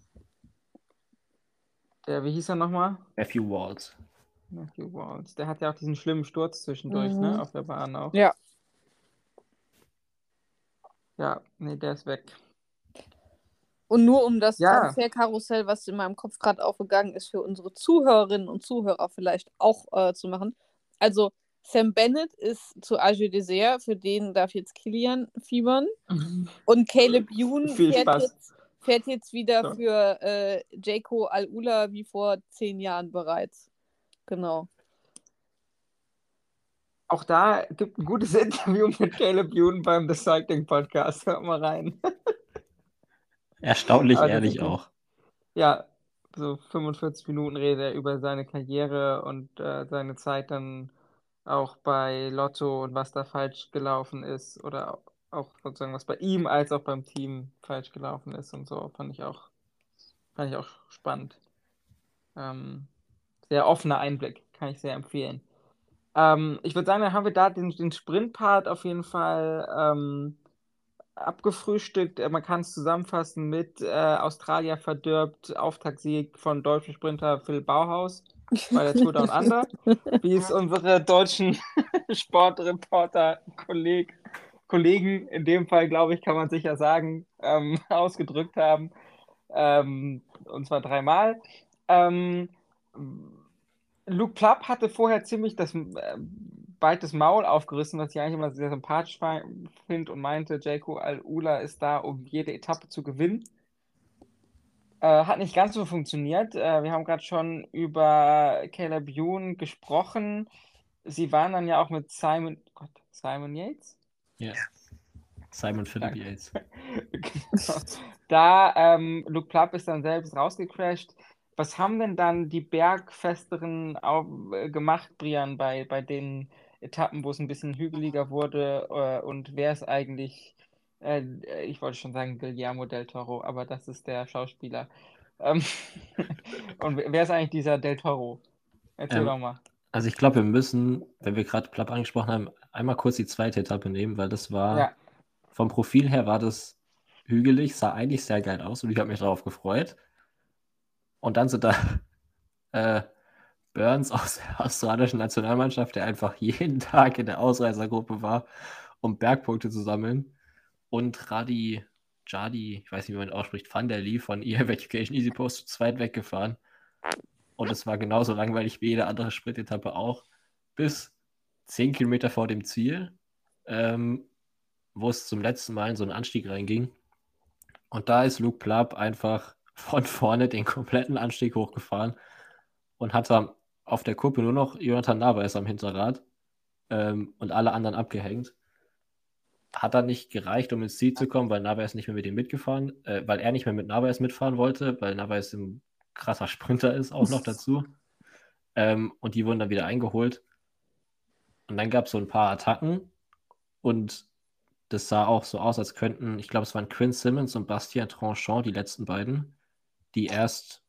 Der, wie hieß er nochmal?
Matthew Walls.
Matthew Walls. Der hat ja auch diesen schlimmen Sturz zwischendurch,
Mhm.
ne? Auf der Bahn auch.
Ja.
Ja, nee, der ist weg.
Und nur um das
Ja.
Transferkarussell, was in meinem Kopf gerade aufgegangen ist, für unsere Zuhörerinnen und Zuhörer vielleicht auch äh, zu machen. Also Sam Bennett ist zu AG Dessert, für den darf jetzt Kilian fiebern. [LAUGHS] Und Caleb Youn fährt jetzt, fährt jetzt wieder
So.
für äh, Jayco Al-Ula wie vor zehn Jahren bereits. Genau.
Auch da gibt ein gutes [LAUGHS] Interview mit Caleb Ewan beim The Cycling Podcast. Hört mal rein. [LAUGHS]
Erstaunlich
Aber das
ehrlich auch.
Ja, so 45 Minuten redet er über seine Karriere und äh, seine Zeit dann auch bei Lotto und was da falsch gelaufen ist oder auch sozusagen was bei ihm als auch beim Team falsch gelaufen ist und so fand ich auch fand ich auch spannend. Ähm, sehr offener Einblick, kann ich sehr empfehlen. Ähm, ich würde sagen, dann haben wir da den, den Sprint-Part auf jeden Fall ähm, abgefrühstückt. Äh, Man kann es zusammenfassen mit äh, Australier verdirbt, Auftaktsieg von deutschen Sprinter Phil Bauhaus bei der Tour Down Under, wie es unsere deutschen [LAUGHS] Sportreporter Kolleg, Kollegen, in dem Fall glaube ich, kann man sicher sagen, ähm, [LAUGHS] ausgedrückt haben. Ähm, und zwar dreimal. Ähm, Luke Plapp hatte vorher ziemlich das äh, weites Maul aufgerissen, was ich eigentlich immer sehr sympathisch finde und meinte, Jayco Al-Ula ist da, um jede Etappe zu gewinnen. Äh, hat nicht ganz so funktioniert. Äh, wir haben gerade schon über Caleb Ewan gesprochen. Sie waren dann ja auch mit Simon, Gott, Simon Yates?
Ja. Simon Philip. Yates. [LAUGHS]
Genau. Da, ähm, Luke Plapp ist dann selbst rausgecrashed. Was haben denn dann die Bergfesteren äh, gemacht, Brian, bei, bei den Etappen, wo es ein bisschen hügeliger wurde? Äh, und wer ist eigentlich, äh, ich wollte schon sagen Guillermo del Toro, aber das ist der Schauspieler. Ähm, [LAUGHS] und wer ist eigentlich dieser del Toro? Erzähl
Ähm,
doch mal.
Also ich glaube, wir müssen, wenn wir gerade Plapp angesprochen haben, einmal kurz die zweite Etappe nehmen, weil das war,
Ja,
vom Profil her war das hügelig, sah eigentlich sehr geil aus und ich habe mich darauf gefreut. Und dann sind da [LAUGHS] äh, Burns aus der [LAUGHS] australischen Nationalmannschaft, der einfach jeden Tag in der Ausreißergruppe war, um Bergpunkte zu sammeln. Und Radi Jadi, ich weiß nicht, wie man ausspricht, Van der Lee von [LAUGHS] EF Education Easy Post zu zweit weggefahren. Und es war genauso langweilig wie jede andere Sprintetappe auch. Bis 10 Kilometer vor dem Ziel, ähm, wo es zum letzten Mal in so einen Anstieg reinging. Und da ist Luke Plapp einfach von vorne den kompletten Anstieg hochgefahren und hat dann auf der Kuppe nur noch Jonathan Navas am Hinterrad ähm, und alle anderen abgehängt. Hat dann nicht gereicht, um ins Ziel zu kommen, weil Navas nicht mehr mit ihm mitgefahren, äh, weil er nicht mehr mit Navas mitfahren wollte, weil Navas ein krasser Sprinter ist auch noch [LAUGHS] dazu. Ähm, und die wurden dann wieder eingeholt. Und dann gab es so ein paar Attacken und das sah auch so aus, als könnten, ich glaube, es waren Quinn Simmons und Bastien Tranchant, die letzten beiden, die erst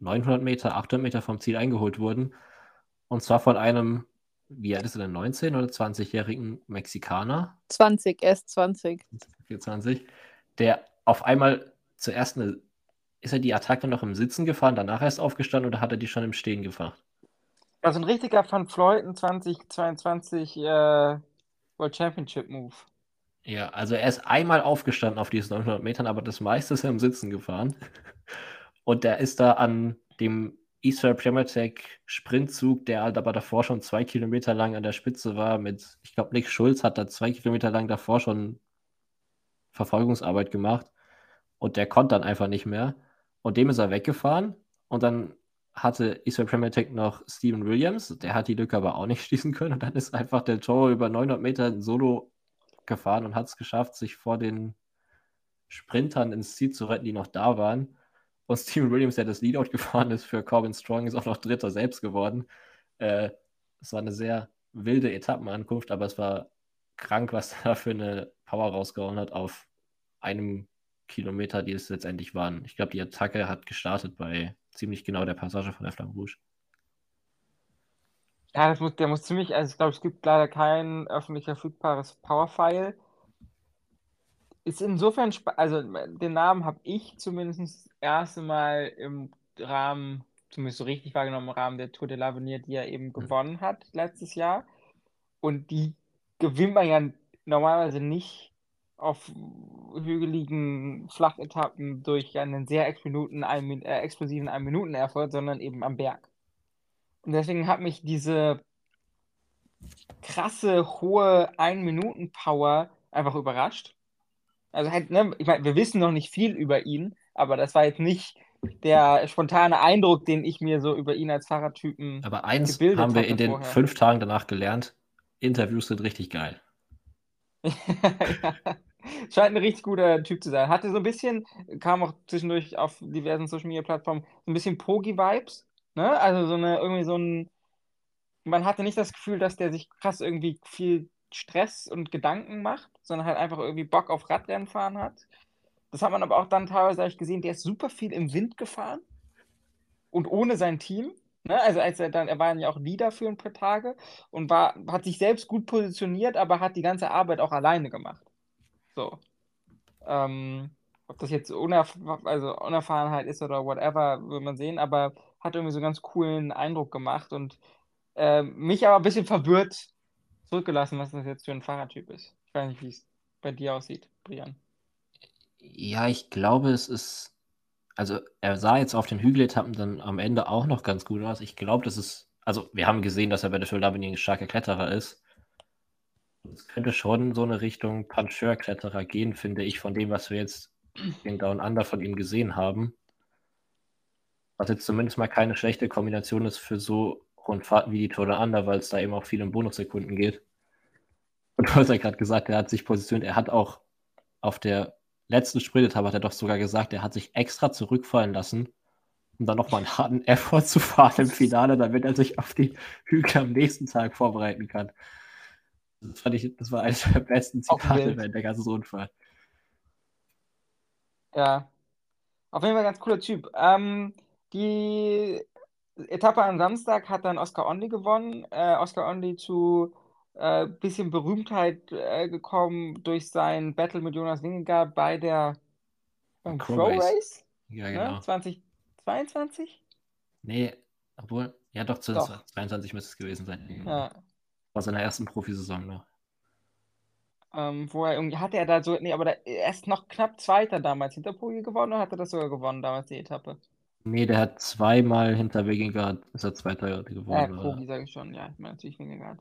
900 Meter, 800 Meter vom Ziel eingeholt wurden. Und zwar von einem, wie alt ist er denn, 19- oder 20-jährigen Mexikaner,
20, erst 20.
24, der auf einmal zuerst eine, ist er die Attacke noch im Sitzen gefahren, danach erst aufgestanden oder hat er die schon im Stehen gefahren?
Also ein richtiger Van Fleuten 2022 äh, World Championship Move.
Ja, also er ist einmal aufgestanden auf diesen 900 Metern, aber das meiste ist er im Sitzen gefahren. Und der ist da an dem Israel Premier Tech Sprintzug, der halt aber davor schon zwei Kilometer lang an der Spitze war, mit, ich glaube, Nick Schulz hat da zwei Kilometer lang davor schon Verfolgungsarbeit gemacht. Und der konnte dann einfach nicht mehr. Und dem ist er weggefahren. Und dann hatte Israel Premier Tech noch Steven Williams, der hat die Lücke aber auch nicht [LAUGHS] schließen können. Und dann ist einfach der Toro über 900 Meter Solo gefahren und hat es geschafft, sich vor den Sprintern ins Ziel zu retten, die noch da waren. Und Steven Williams, der das Leadout gefahren ist für Corbin Strong, ist auch noch Dritter selbst geworden. Äh, es war eine sehr wilde Etappenankunft, aber es war krank, was [LAUGHS] da für eine Power rausgehauen hat auf einem Kilometer, die es letztendlich waren. Ich glaube, die Attacke hat gestartet bei ziemlich genau der Passage von der Flamme Rouge.
Ja, das muss, der muss ziemlich, also ich glaube, es gibt leider kein öffentlich verfügbares Powerfile. Ist insofern, also den Namen habe ich zumindest das erste Mal im Rahmen, zumindest so richtig wahrgenommen, im Rahmen der Tour de l'Avenir, die er eben gewonnen hat letztes Jahr. Und die gewinnt man ja normalerweise nicht auf hügeligen Flachetappen durch einen sehr explosiven, ein, äh, explosiven Ein-Minuten-Effort, sondern eben am Berg. Und deswegen hat mich diese krasse, hohe Ein-Minuten-Power einfach überrascht. Also halt, ne, ich meine, wir wissen noch nicht viel über ihn, Aber das war jetzt nicht der spontane Eindruck, den ich mir so über ihn als Fahrradtypen
Aber eins haben wir in den
vorher.
fünf Tagen danach gelernt. Interviews sind richtig geil. [LAUGHS]
ja. Scheint ein richtig guter Typ zu sein. Hatte so ein bisschen, kam auch zwischendurch auf diversen Social Media Plattformen, so ein bisschen Pogi-Vibes. Ne? Also so eine, irgendwie so ein, man hatte nicht das Gefühl, dass der sich krass irgendwie viel Stress und Gedanken macht, sondern halt einfach irgendwie Bock auf Radrennen fahren hat. Das hat man aber auch dann teilweise ich gesehen, der ist super viel im Wind gefahren und ohne sein Team. Ne? Also als er dann, er war ja auch Leader für ein paar Tage und war, hat sich selbst gut positioniert, aber hat die ganze Arbeit auch alleine gemacht. So. Ähm, ob das jetzt unerf also Unerfahrenheit ist oder whatever, will man sehen, aber hat irgendwie so einen ganz coolen Eindruck gemacht und äh, mich aber ein bisschen verwirrt zurückgelassen, was das jetzt für ein Fahrradtyp ist. Ich weiß nicht, wie es bei dir aussieht, Brian.
Ja, ich glaube, es ist. Also, er sah jetzt auf den Hügeletappen dann am Ende auch noch ganz gut aus. Ich glaube, das ist. Also, wir haben gesehen, dass er bei der Philharmonie ein starker Kletterer ist. Es könnte schon so eine Richtung Puncheur-Kletterer gehen, finde ich, von dem, was wir jetzt [CLEARS THROAT] in Down Under von ihm gesehen haben. Was jetzt zumindest mal keine schlechte Kombination ist für so Rundfahrten wie die Tour Under, weil es da eben auch viel um Bonussekunden geht. Und du hast ja gerade gesagt, er hat sich positioniert. Er hat auch auf der letzten Sprintetappe hat er doch sogar gesagt, er hat sich extra zurückfallen lassen, um dann nochmal einen harten [LAUGHS] Effort zu fahren im Finale, damit er sich auf die Hügel am nächsten Tag vorbereiten kann. Das fand ich, das war eines der besten Zitate während der ganzen Rundfahrt.
Ja, auf jeden Fall ganz cooler Typ. Ähm, die Etappe am Samstag hat dann Oscar Onley gewonnen. Äh, Oscar Onley zu äh, bisschen Berühmtheit äh, gekommen durch sein Battle mit Jonas Vingegaard bei der beim
Crow
Crow
Race.
Race,
Ja,
ne?
genau.
2022?
Nee, obwohl, ja doch,
Doch.
22 müsste es gewesen sein.
Ja.
War seiner ersten Profisaison noch.
Ähm, wo er irgendwie, hatte er da so, nee, aber da, er ist noch knapp Zweiter damals hinter Poggi gewonnen oder hat er das sogar gewonnen damals, die Etappe?
Nee, der hat zweimal hinter Vingegaard, ist er Zweiter geworden. aber-
Poggi sage ich schon, ja, ich meine natürlich Vingegaard.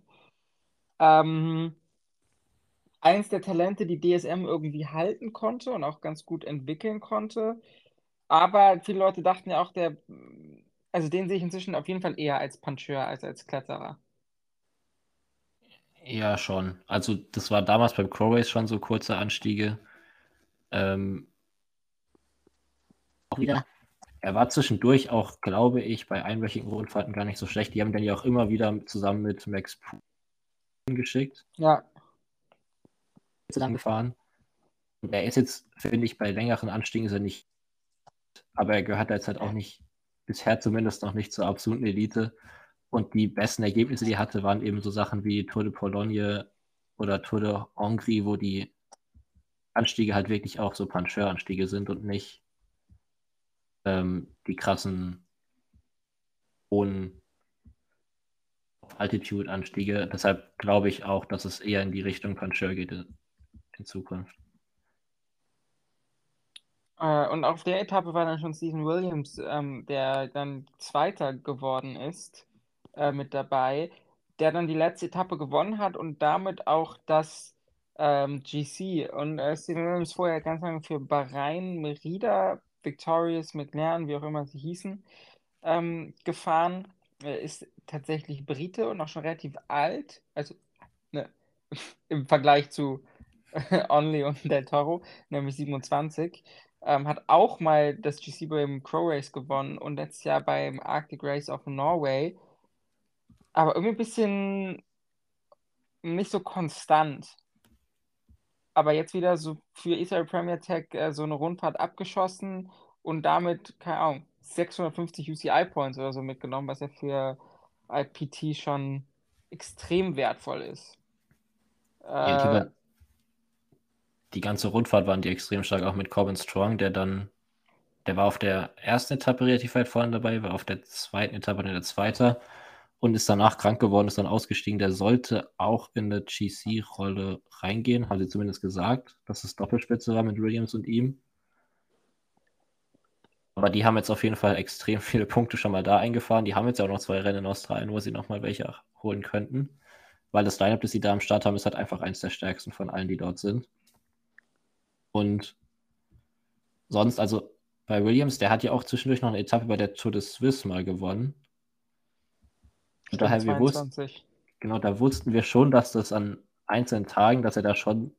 Ähm, eins der Talente, die DSM irgendwie halten konnte und auch ganz gut entwickeln konnte. Aber viele Leute dachten ja auch, der, also den sehe ich inzwischen auf jeden Fall eher als Puncheur als als Kletterer.
Ja, schon. Also das war damals beim Crow Race schon so kurze Anstiege. Ähm, auch wieder. Er war zwischendurch auch, glaube ich, bei einwöchigen Rundfahrten gar nicht so schlecht. Die haben dann ja auch immer wieder zusammen mit Max Pool geschickt,
Ja,
zusammen gefahren. Und er ist jetzt, finde ich, bei längeren Anstiegen ist er nicht, aber er gehört jetzt halt auch nicht, bisher zumindest noch nicht zur absoluten Elite. Und die besten Ergebnisse, die er hatte, waren eben so Sachen wie Tour de Pologne oder Tour de Hongrie, wo die Anstiege halt wirklich auch so Puncheur-Anstiege sind und nicht ähm, die krassen hohen Altitude-Anstiege. Deshalb glaube ich auch, dass es eher in die Richtung Puncheur geht in, Zukunft.
Äh, und auf der Etappe war dann schon Stephen Williams, ähm, der dann Zweiter geworden ist, äh, mit dabei, der dann die letzte Etappe gewonnen hat und damit auch das ähm, GC. Und äh, Stephen Williams vorher ganz lange für Bahrain, Merida, Victorious, McLaren, wie auch immer sie hießen, ähm, gefahren. Er ist tatsächlich Brite und auch schon relativ alt, also ne, [LAUGHS] im Vergleich zu [LAUGHS] Only und Del Toro, nämlich 27. Ähm, hat auch mal das GC beim Crow Race gewonnen und letztes Jahr beim Arctic Race of Norway. Aber irgendwie ein bisschen nicht so konstant. Aber jetzt wieder so für Israel Premier Tech äh, so eine Rundfahrt abgeschossen und damit, keine Ahnung, 650 UCI Points oder so mitgenommen, was ja für IPT schon extrem wertvoll ist.
Ja, die,
Äh,
war, die ganze Rundfahrt waren die extrem stark, auch mit Corbin Strong, der dann, der war auf der ersten Etappe relativ weit vorne dabei, war auf der zweiten Etappe dann der Zweite und ist danach krank geworden, ist dann ausgestiegen. Der sollte auch in eine GC-Rolle reingehen, haben sie zumindest gesagt, dass es Doppelspitze war mit Williams und ihm. Aber die haben jetzt auf jeden Fall extrem [LAUGHS] viele Punkte schon mal da eingefahren. Die haben jetzt ja auch noch zwei Rennen in Australien, wo sie nochmal welche holen könnten. Weil das Lineup, das sie da am Start haben, ist halt einfach eins der stärksten von allen, die dort sind. Und sonst, also bei Williams, der hat ja auch zwischendurch noch eine Etappe bei der Tour de Suisse mal gewonnen. Und daher wir wussten,
22.
genau, da wussten wir schon, dass das an einzelnen Tagen, dass er da schon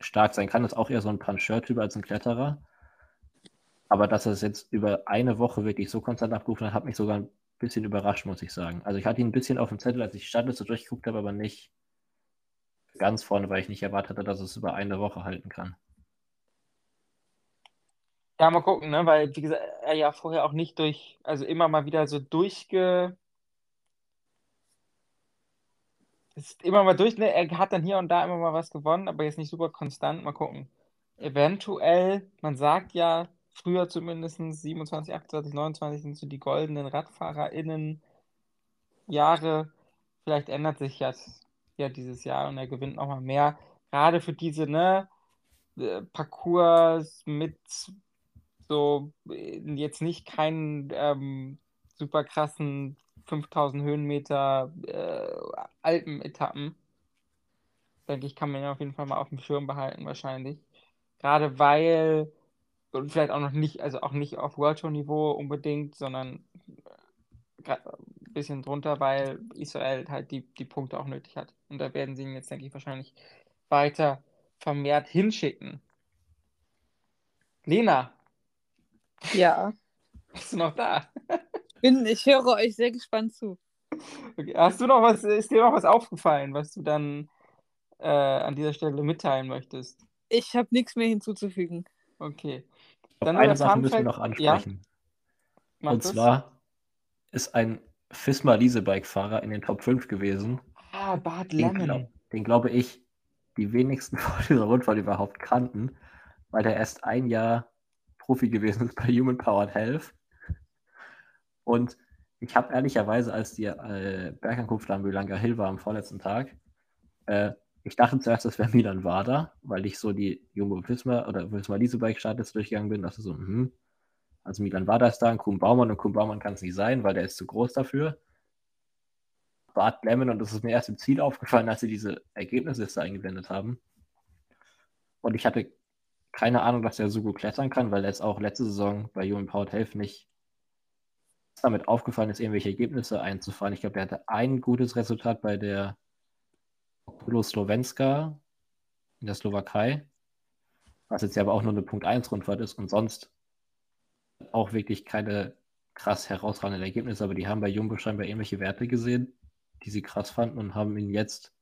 stark sein kann. Das ist auch eher so ein Puncheur-Typ als ein Kletterer. Aber dass er es jetzt über eine Woche wirklich so konstant abgerufen hat, hat mich sogar ein bisschen überrascht, muss ich sagen. Also ich hatte ihn ein bisschen auf dem Zettel, als ich die Startliste durchgeguckt habe, aber nicht ganz vorne, weil ich nicht erwartet hatte, dass es über eine Woche halten kann.
Ja, mal gucken, ne? Weil, wie gesagt, er ja vorher auch nicht durch, also immer mal wieder so durchge. Ist immer mal durch, ne? Er hat dann hier und da immer mal was gewonnen, aber jetzt nicht super konstant. Mal gucken. Eventuell, man sagt ja, früher zumindest 27, 28, 29 sind so die goldenen RadfahrerInnen Jahre. Vielleicht ändert sich das ja dieses Jahr und er gewinnt nochmal mehr. Gerade für diese, ne, äh, Parcours mit so äh, jetzt nicht keinen ähm, super krassen 5000 Höhenmeter äh, Alpenetappen. Denke ich, kann man ihn auf jeden Fall mal auf dem Schirm behalten, wahrscheinlich. Gerade weil, und vielleicht auch noch nicht, also auch nicht auf World Tour Niveau unbedingt, sondern äh, ein bisschen drunter, weil Israel halt die, die Punkte auch nötig hat. Und da werden sie ihn jetzt, denke ich, wahrscheinlich weiter vermehrt hinschicken. Lena,
Ja. [LAUGHS]
bist du noch da? [LAUGHS]
Bin, ich höre euch sehr gespannt zu.
Okay. Hast du noch was, ist dir noch was aufgefallen, was du dann äh, an dieser Stelle mitteilen möchtest?
Ich habe nichts mehr hinzuzufügen.
Okay. Dann
eine Sache müssen wir noch
Ja,
ansprechen.
mach
Und
das.
zwar ist ein Fisma Leasebike-Fahrer in den Top 5 gewesen.
Ah, Bart
Den,
Lemon.
glaub, den glaube ich, die wenigsten [LAUGHS] vor dieser Rundfahrt überhaupt kannten, weil der erst ein Jahr Profi gewesen ist bei Human Powered Health. Und ich habe ehrlicherweise, als die äh, Bergankunft am Mühlanger Hill war am vorletzten Tag, äh, ich dachte zuerst, das wäre Milan Wada, weil ich so die Jumbo Visma oder Visma Leasebike Startliste durchgegangen bin. Ist so, mhm. Also Milan Wada ist da, ein Kuhn Baumann und Kuhn Baumann kann es nicht sein, weil der ist zu groß dafür. Bart Lemon und das ist mir erst im Ziel aufgefallen, als sie diese Ergebnisliste eingeblendet haben. Und ich hatte keine Ahnung, dass der so gut klettern kann, weil er jetzt auch letzte Saison bei Human Powered Health nicht damit aufgefallen ist, irgendwelche Ergebnisse einzufahren. Ich glaube, der hatte ein gutes Resultat bei der Okolo Slovenska in der Slowakei, was jetzt ja aber auch nur eine Punkt 1 Rundfahrt ist und sonst auch wirklich keine krass herausragenden Ergebnisse, aber die haben bei Jumbo scheinbar irgendwelche Werte gesehen, die sie krass fanden und haben ihn jetzt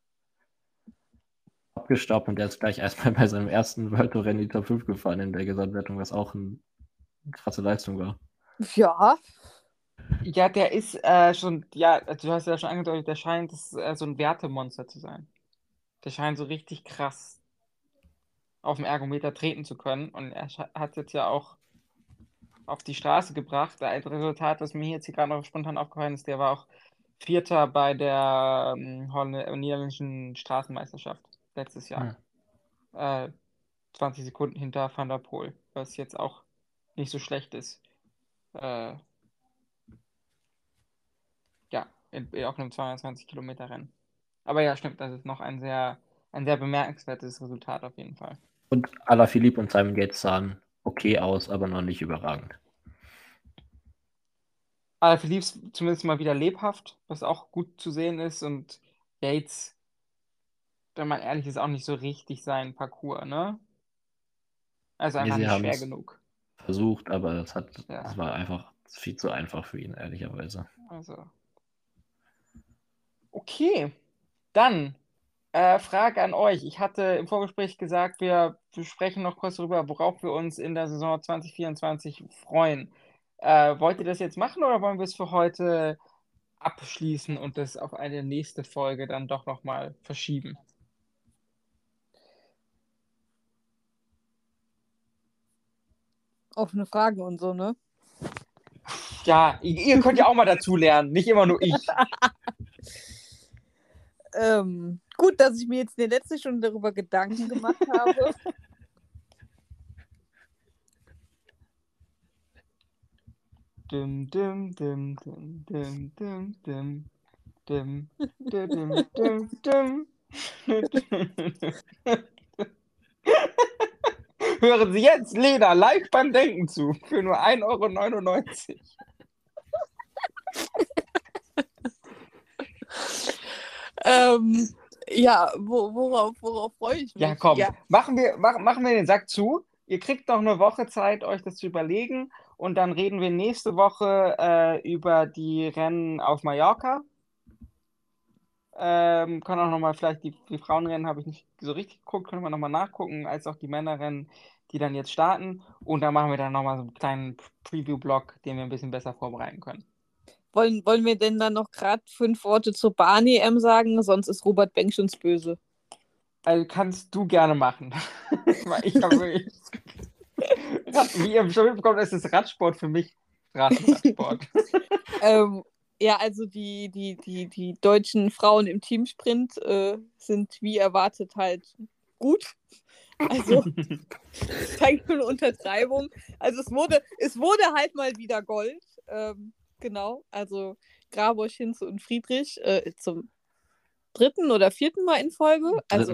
abgestaubt und der ist gleich [LAUGHS] erstmal bei seinem ersten World Tour Rennen in die Top 5 gefahren in der Gesamtwertung, was auch ein, eine krasse Leistung war.
Ja,
Ja, der ist äh, schon, ja, du hast ja schon angedeutet, der scheint das, äh, so ein Wertemonster zu sein. Der scheint so richtig krass auf dem Ergometer treten zu können. Und er hat jetzt ja auch auf die Straße gebracht. Ein Resultat, das mir jetzt hier gerade noch spontan aufgefallen ist, der war auch Vierter bei der ähm, niederländischen Straßenmeisterschaft letztes Jahr. Äh, 20 Sekunden hinter Van der Poel, was jetzt auch nicht so schlecht ist. Äh, ja, in, auf einem 22 Kilometer Rennen. Aber ja, stimmt, das ist noch ein sehr, ein sehr bemerkenswertes Resultat auf jeden Fall.
Und Alaphilippe und Simon Yates sahen okay aus, aber noch nicht überragend.
Aber Philippe ist zumindest mal wieder lebhaft, was auch gut zu sehen ist. Und Yates, wenn man ehrlich ist, auch nicht so richtig sein Parcours, ne? Also
Nee,
einfach
sie
nicht schwer genug.
versucht, aber das hat,
Ja.
das war einfach viel zu einfach für ihn, ehrlicherweise.
Also. Okay, dann äh, Frage an euch. Ich hatte im Vorgespräch gesagt, wir sprechen noch kurz darüber, worauf wir uns in der Saison 2024 freuen. Äh, wollt ihr das jetzt machen oder wollen wir es für heute abschließen und das auf eine nächste Folge dann doch nochmal verschieben?
offene Fragen und so, ne?
Ja, ihr, ihr könnt ja auch mal dazu lernen, nicht immer nur ich. [LAUGHS]
Ähm, gut, dass ich mir jetzt in der letzten Stunde darüber Gedanken gemacht habe.
Dim, dim, dim, dim, dim, dim, dim. Hören Sie jetzt Lena live beim Denken zu für nur 1,99 Euro.
Ähm, ja, wo, worauf, worauf freue ich mich?
Ja, komm,
Ja,
Machen, wir, mach, machen wir den Sack zu. Ihr kriegt noch eine Woche Zeit, euch das zu überlegen. Und dann reden wir nächste Woche äh, über die Rennen auf Mallorca. Ähm, kann auch nochmal, vielleicht die, die Frauenrennen habe ich nicht so richtig geguckt, können wir nochmal nachgucken, als auch die Männerrennen, die dann jetzt starten. Und dann machen wir dann nochmal so einen kleinen Preview-Blog, den wir ein bisschen besser vorbereiten können.
Wollen, wollen wir denn dann noch gerade fünf Worte zur Bahn-EM sagen? Sonst ist Robert Bench uns böse.
Also kannst du gerne machen. [LAUGHS] Weil ich habe wirklich. Wie ihr schon mitbekommen, ist es Radsport für mich Straßenradsport. [LAUGHS]
Ähm, ja, also die, die, die, die deutschen Frauen im Teamsprint äh, sind wie erwartet halt gut. Also [LAUGHS] keine Untertreibung. Also es wurde, es wurde halt mal wieder Gold. Ähm, genau. Also Grabosch, Hinze und Friedrich äh, zum dritten oder vierten Mal in Folge. Also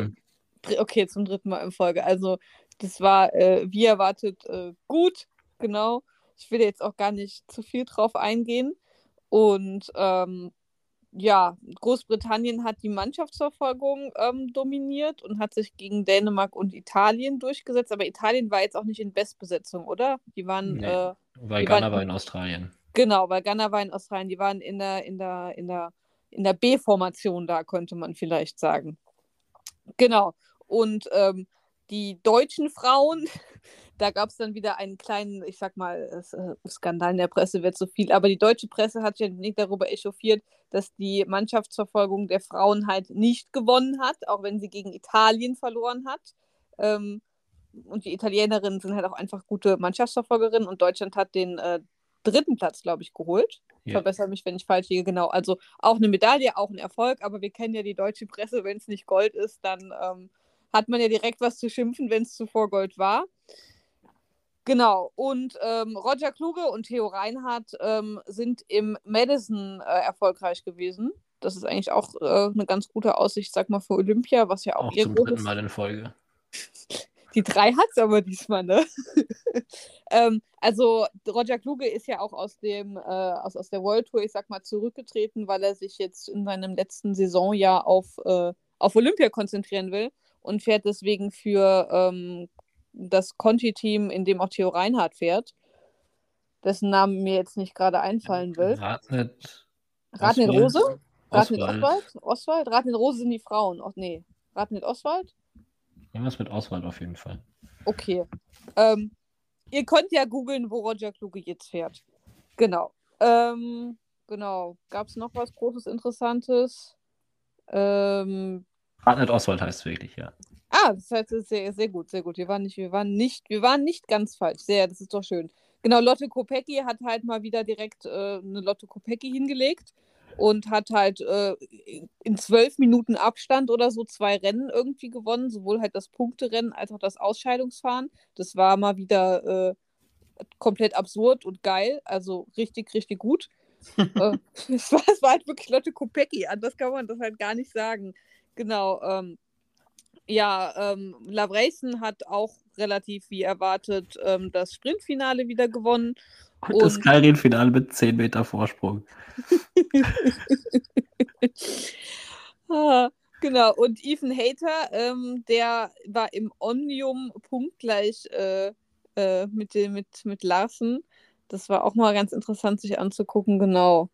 Dritten.
okay, zum dritten Mal in Folge. Also das war äh, wie erwartet äh, gut. Genau. Ich will jetzt auch gar nicht zu viel drauf eingehen. Und ähm, ja, Großbritannien hat die Mannschaftsverfolgung ähm, dominiert und hat sich gegen Dänemark und Italien durchgesetzt. Aber Italien war jetzt auch nicht in Bestbesetzung, oder? Die waren,
Nee.
äh,
Weil Ghana
waren-
war in Australien.
Genau, weil Ghana war in Australien, die waren in der, in der, in der, in der B-Formation da, könnte man vielleicht sagen. Genau. Und ähm, die deutschen Frauen, [LAUGHS] da gab es dann wieder einen kleinen, ich sag mal, äh, Skandal in der Presse wird so viel, aber die deutsche Presse hat sich ja nicht darüber echauffiert, dass die Mannschaftsverfolgung der Frauen halt nicht gewonnen hat, auch wenn sie gegen Italien verloren hat. Ähm, und die Italienerinnen sind halt auch einfach gute Mannschaftsverfolgerinnen und Deutschland hat den äh, dritten Platz, glaube ich, geholt.
Ja.
Verbessere mich, wenn ich falsch liege. Genau, also auch eine Medaille, auch ein Erfolg, aber wir kennen ja die deutsche Presse, wenn es nicht Gold ist, dann ähm, hat man ja direkt was zu schimpfen, wenn es zuvor Gold war. Genau, und ähm, Roger Kluge und Theo Reinhardt ähm, sind im Madison äh, erfolgreich gewesen. Das ist eigentlich auch äh, eine ganz gute Aussicht, sag mal, für Olympia, was ja auch,
Auch
ihr
zum dritten Mal in Folge.
Die drei hat es aber diesmal, ne? [LAUGHS] ähm, also Roger Kluge ist ja auch aus dem äh, aus, aus der World Tour, ich sag mal, zurückgetreten, weil er sich jetzt in seinem letzten Saisonjahr auf, äh, auf Olympia konzentrieren will und fährt deswegen für ähm, das Conti-Team, in dem auch Theo Reinhardt fährt, dessen Namen mir jetzt nicht gerade einfallen will.
Radnet Oswald.
Rose? Radnet
Oswald.
Oswald? Radnet Rose sind die Frauen. Oh, nee. Radnet Oswald?
Irgendwas mit Auswahl auf jeden Fall.
Okay. Ähm, ihr könnt ja googeln, wo Roger Kluge jetzt fährt. Genau. Ähm, genau. Gab es noch was Großes, Interessantes? Ähm,
Radnet Oswald heißt wirklich, ja.
ah, das heißt, es ist sehr, sehr gut, sehr gut. Wir waren nicht, wir waren nicht, wir waren nicht ganz falsch. Sehr, das ist doch schön. Genau, Lotte Kopecki hat halt mal wieder direkt äh, eine Lotte Kopecki hingelegt und hat halt äh, in zwölf Minuten Abstand oder so zwei Rennen irgendwie gewonnen, sowohl halt das Punkterennen als auch das Ausscheidungsfahren. Das war mal wieder äh, komplett absurd und geil, also richtig, richtig gut. [LAUGHS] äh, [LAUGHS] es, war, es war halt wirklich Lotte Kopecki, anders kann man das halt gar nicht sagen. Genau, ähm, ja, ähm, Lavreysen hat auch relativ wie erwartet ähm, das Sprintfinale wieder gewonnen.
Und [LAUGHS] das
Und-
Kairin-Finale mit 10 Meter Vorsprung. [LAUGHS]
Ah, genau, und Ethan Hater, ähm, der war im Omnium punktgleich äh, äh, mit, dem, mit, mit Larsen. Das war auch mal ganz interessant, sich anzugucken. Genau.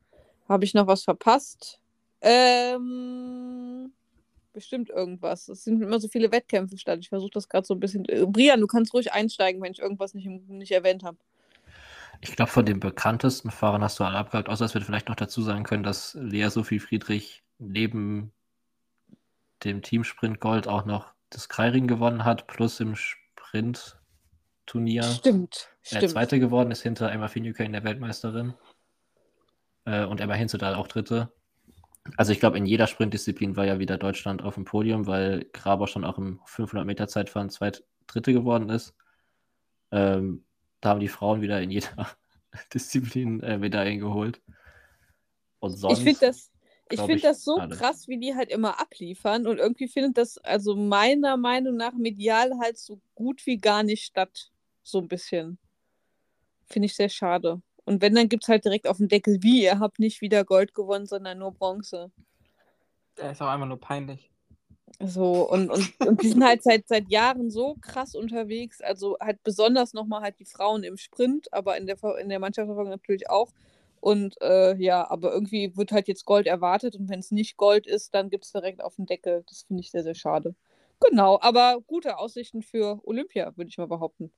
Habe ich noch was verpasst? Ähm, bestimmt irgendwas. Es sind immer so viele Wettkämpfe statt. Ich versuche das gerade so ein bisschen. Äh, Brian, du kannst ruhig einsteigen, wenn ich irgendwas nicht, nicht erwähnt habe.
Ich glaube, von den bekanntesten Fahrern hast du alle abgehakt, außer dass wir vielleicht noch dazu sagen können, dass Lea Sophie Friedrich neben dem Teamsprint Gold auch noch das Kreiring gewonnen hat, plus im Sprint-Turnier
Stimmt,
der
stimmt.
Zweite geworden ist hinter Emma Finucane, der Weltmeisterin. Äh, und Emma Hinzedal auch Dritte. Also ich glaube, in jeder Sprintdisziplin war ja wieder Deutschland auf dem Podium, weil Graber schon auch im 500-Meter-Zeitfahren zweit Dritte geworden ist. Ähm, da haben die Frauen wieder in jeder [LAUGHS] Disziplin äh, Medaillen geholt. Und sonst,
Ich finde das, Ich finde das so
alles.
krass, wie die halt immer abliefern und irgendwie findet das also meiner Meinung nach medial halt so gut wie gar nicht statt. So ein bisschen. Finde ich sehr schade. Und wenn, dann gibt es halt direkt auf den Deckel, wie, ihr habt nicht wieder Gold gewonnen, sondern nur Bronze.
Der ist auch einfach nur peinlich.
So, und, und, und die sind halt [LAUGHS] seit, seit Jahren so krass unterwegs. Also halt besonders nochmal halt die Frauen im Sprint, aber in der, in der Mannschaftsverfolgung natürlich auch. Und äh, ja, aber irgendwie wird halt jetzt Gold erwartet und wenn es nicht Gold ist, dann gibt es direkt auf den Deckel. Das finde ich sehr, sehr schade. Genau, aber gute Aussichten für Olympia, würde ich mal behaupten.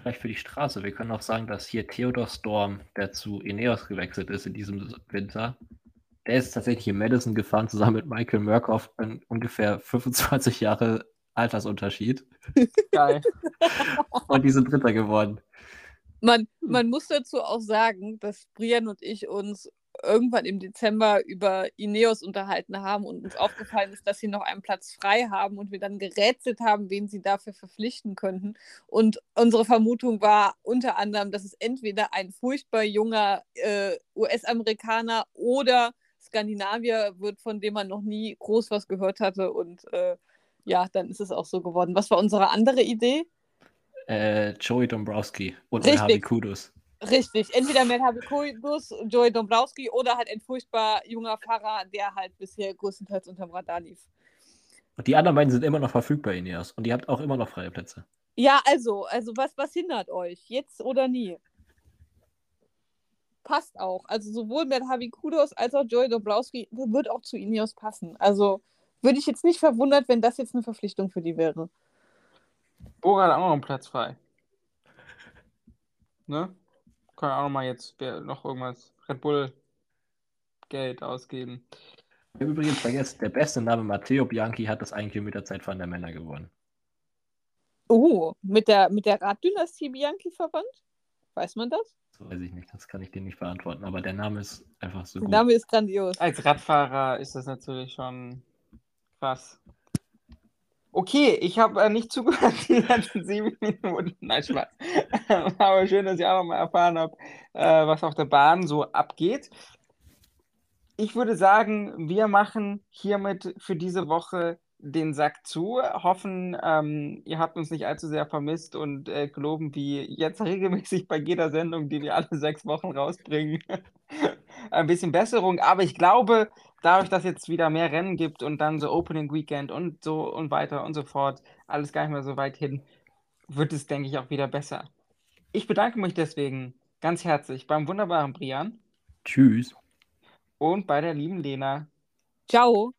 Vielleicht für die Straße. Wir können auch sagen, dass hier Theodor Storm, der zu Ineos gewechselt ist in diesem Winter, der ist tatsächlich in Madison gefahren, zusammen mit Michael Murkoff, ungefähr 25 Jahre Altersunterschied.
Geil. [LAUGHS]
Und die sind Dritter geworden.
Man, man muss dazu auch sagen, dass Brian und ich uns irgendwann im Dezember über Ineos unterhalten haben und uns aufgefallen ist, dass sie noch einen Platz frei haben und wir dann gerätselt haben, wen sie dafür verpflichten könnten. Und unsere Vermutung war unter anderem, dass es entweder ein furchtbar junger äh, US-Amerikaner oder Skandinavier wird, von dem man noch nie groß was gehört hatte. Und äh, ja, dann ist es auch so geworden. Was war unsere andere Idee?
Äh, Joey Dombrowski und
Richtig.
Harvey Kudos.
Richtig, entweder Matt Habikudus, Joey Dombrowski oder halt ein furchtbar junger Fahrer, der halt bisher größtenteils unterm Radar lief.
Und die anderen beiden sind immer noch verfügbar, Ineos. Und ihr habt auch immer noch freie Plätze.
Ja, also, also was, was hindert euch? Jetzt oder nie? Passt auch. Also sowohl Matt Habikudus als auch Joey Dombrowski wird auch zu Ineos passen. Also würde ich jetzt nicht verwundert, wenn das jetzt eine Verpflichtung für die wäre.
Bora hat auch noch einen Platz frei. Ne? Können auch noch mal jetzt noch irgendwas Red Bull Geld ausgeben.
Ich habe übrigens vergessen, der beste Name Matteo Bianchi hat das 1 Kilometer Zeitfahren der Männer gewonnen.
Oh, mit der, mit der Raddynastie Bianchi verwandt? Weiß man das?
So weiß ich nicht, das kann ich dir nicht beantworten, aber der Name ist einfach so
Der
gut.
Name ist grandios.
Als Radfahrer ist das natürlich schon krass. Okay, ich habe äh, nicht zugehört die letzten sieben Minuten. [LAUGHS] Nein, Spaß. [LAUGHS] Aber schön, dass ich auch noch mal erfahren habe, äh, was auf der Bahn so abgeht. Ich würde sagen, wir machen hiermit für diese Woche den Sack zu, hoffen, ähm, ihr habt uns nicht allzu sehr vermisst und äh, geloben, wie jetzt regelmäßig bei jeder Sendung, die wir alle sechs Wochen rausbringen, [LAUGHS] ein bisschen Besserung. Aber ich glaube, dadurch, dass jetzt wieder mehr Rennen gibt und dann so Opening Weekend und so und weiter und so fort, alles gar nicht mehr so weit hin, wird es, denke ich, auch wieder besser. Ich bedanke mich deswegen ganz herzlich beim wunderbaren Brian
Tschüss.
und bei der lieben Lena.
Ciao.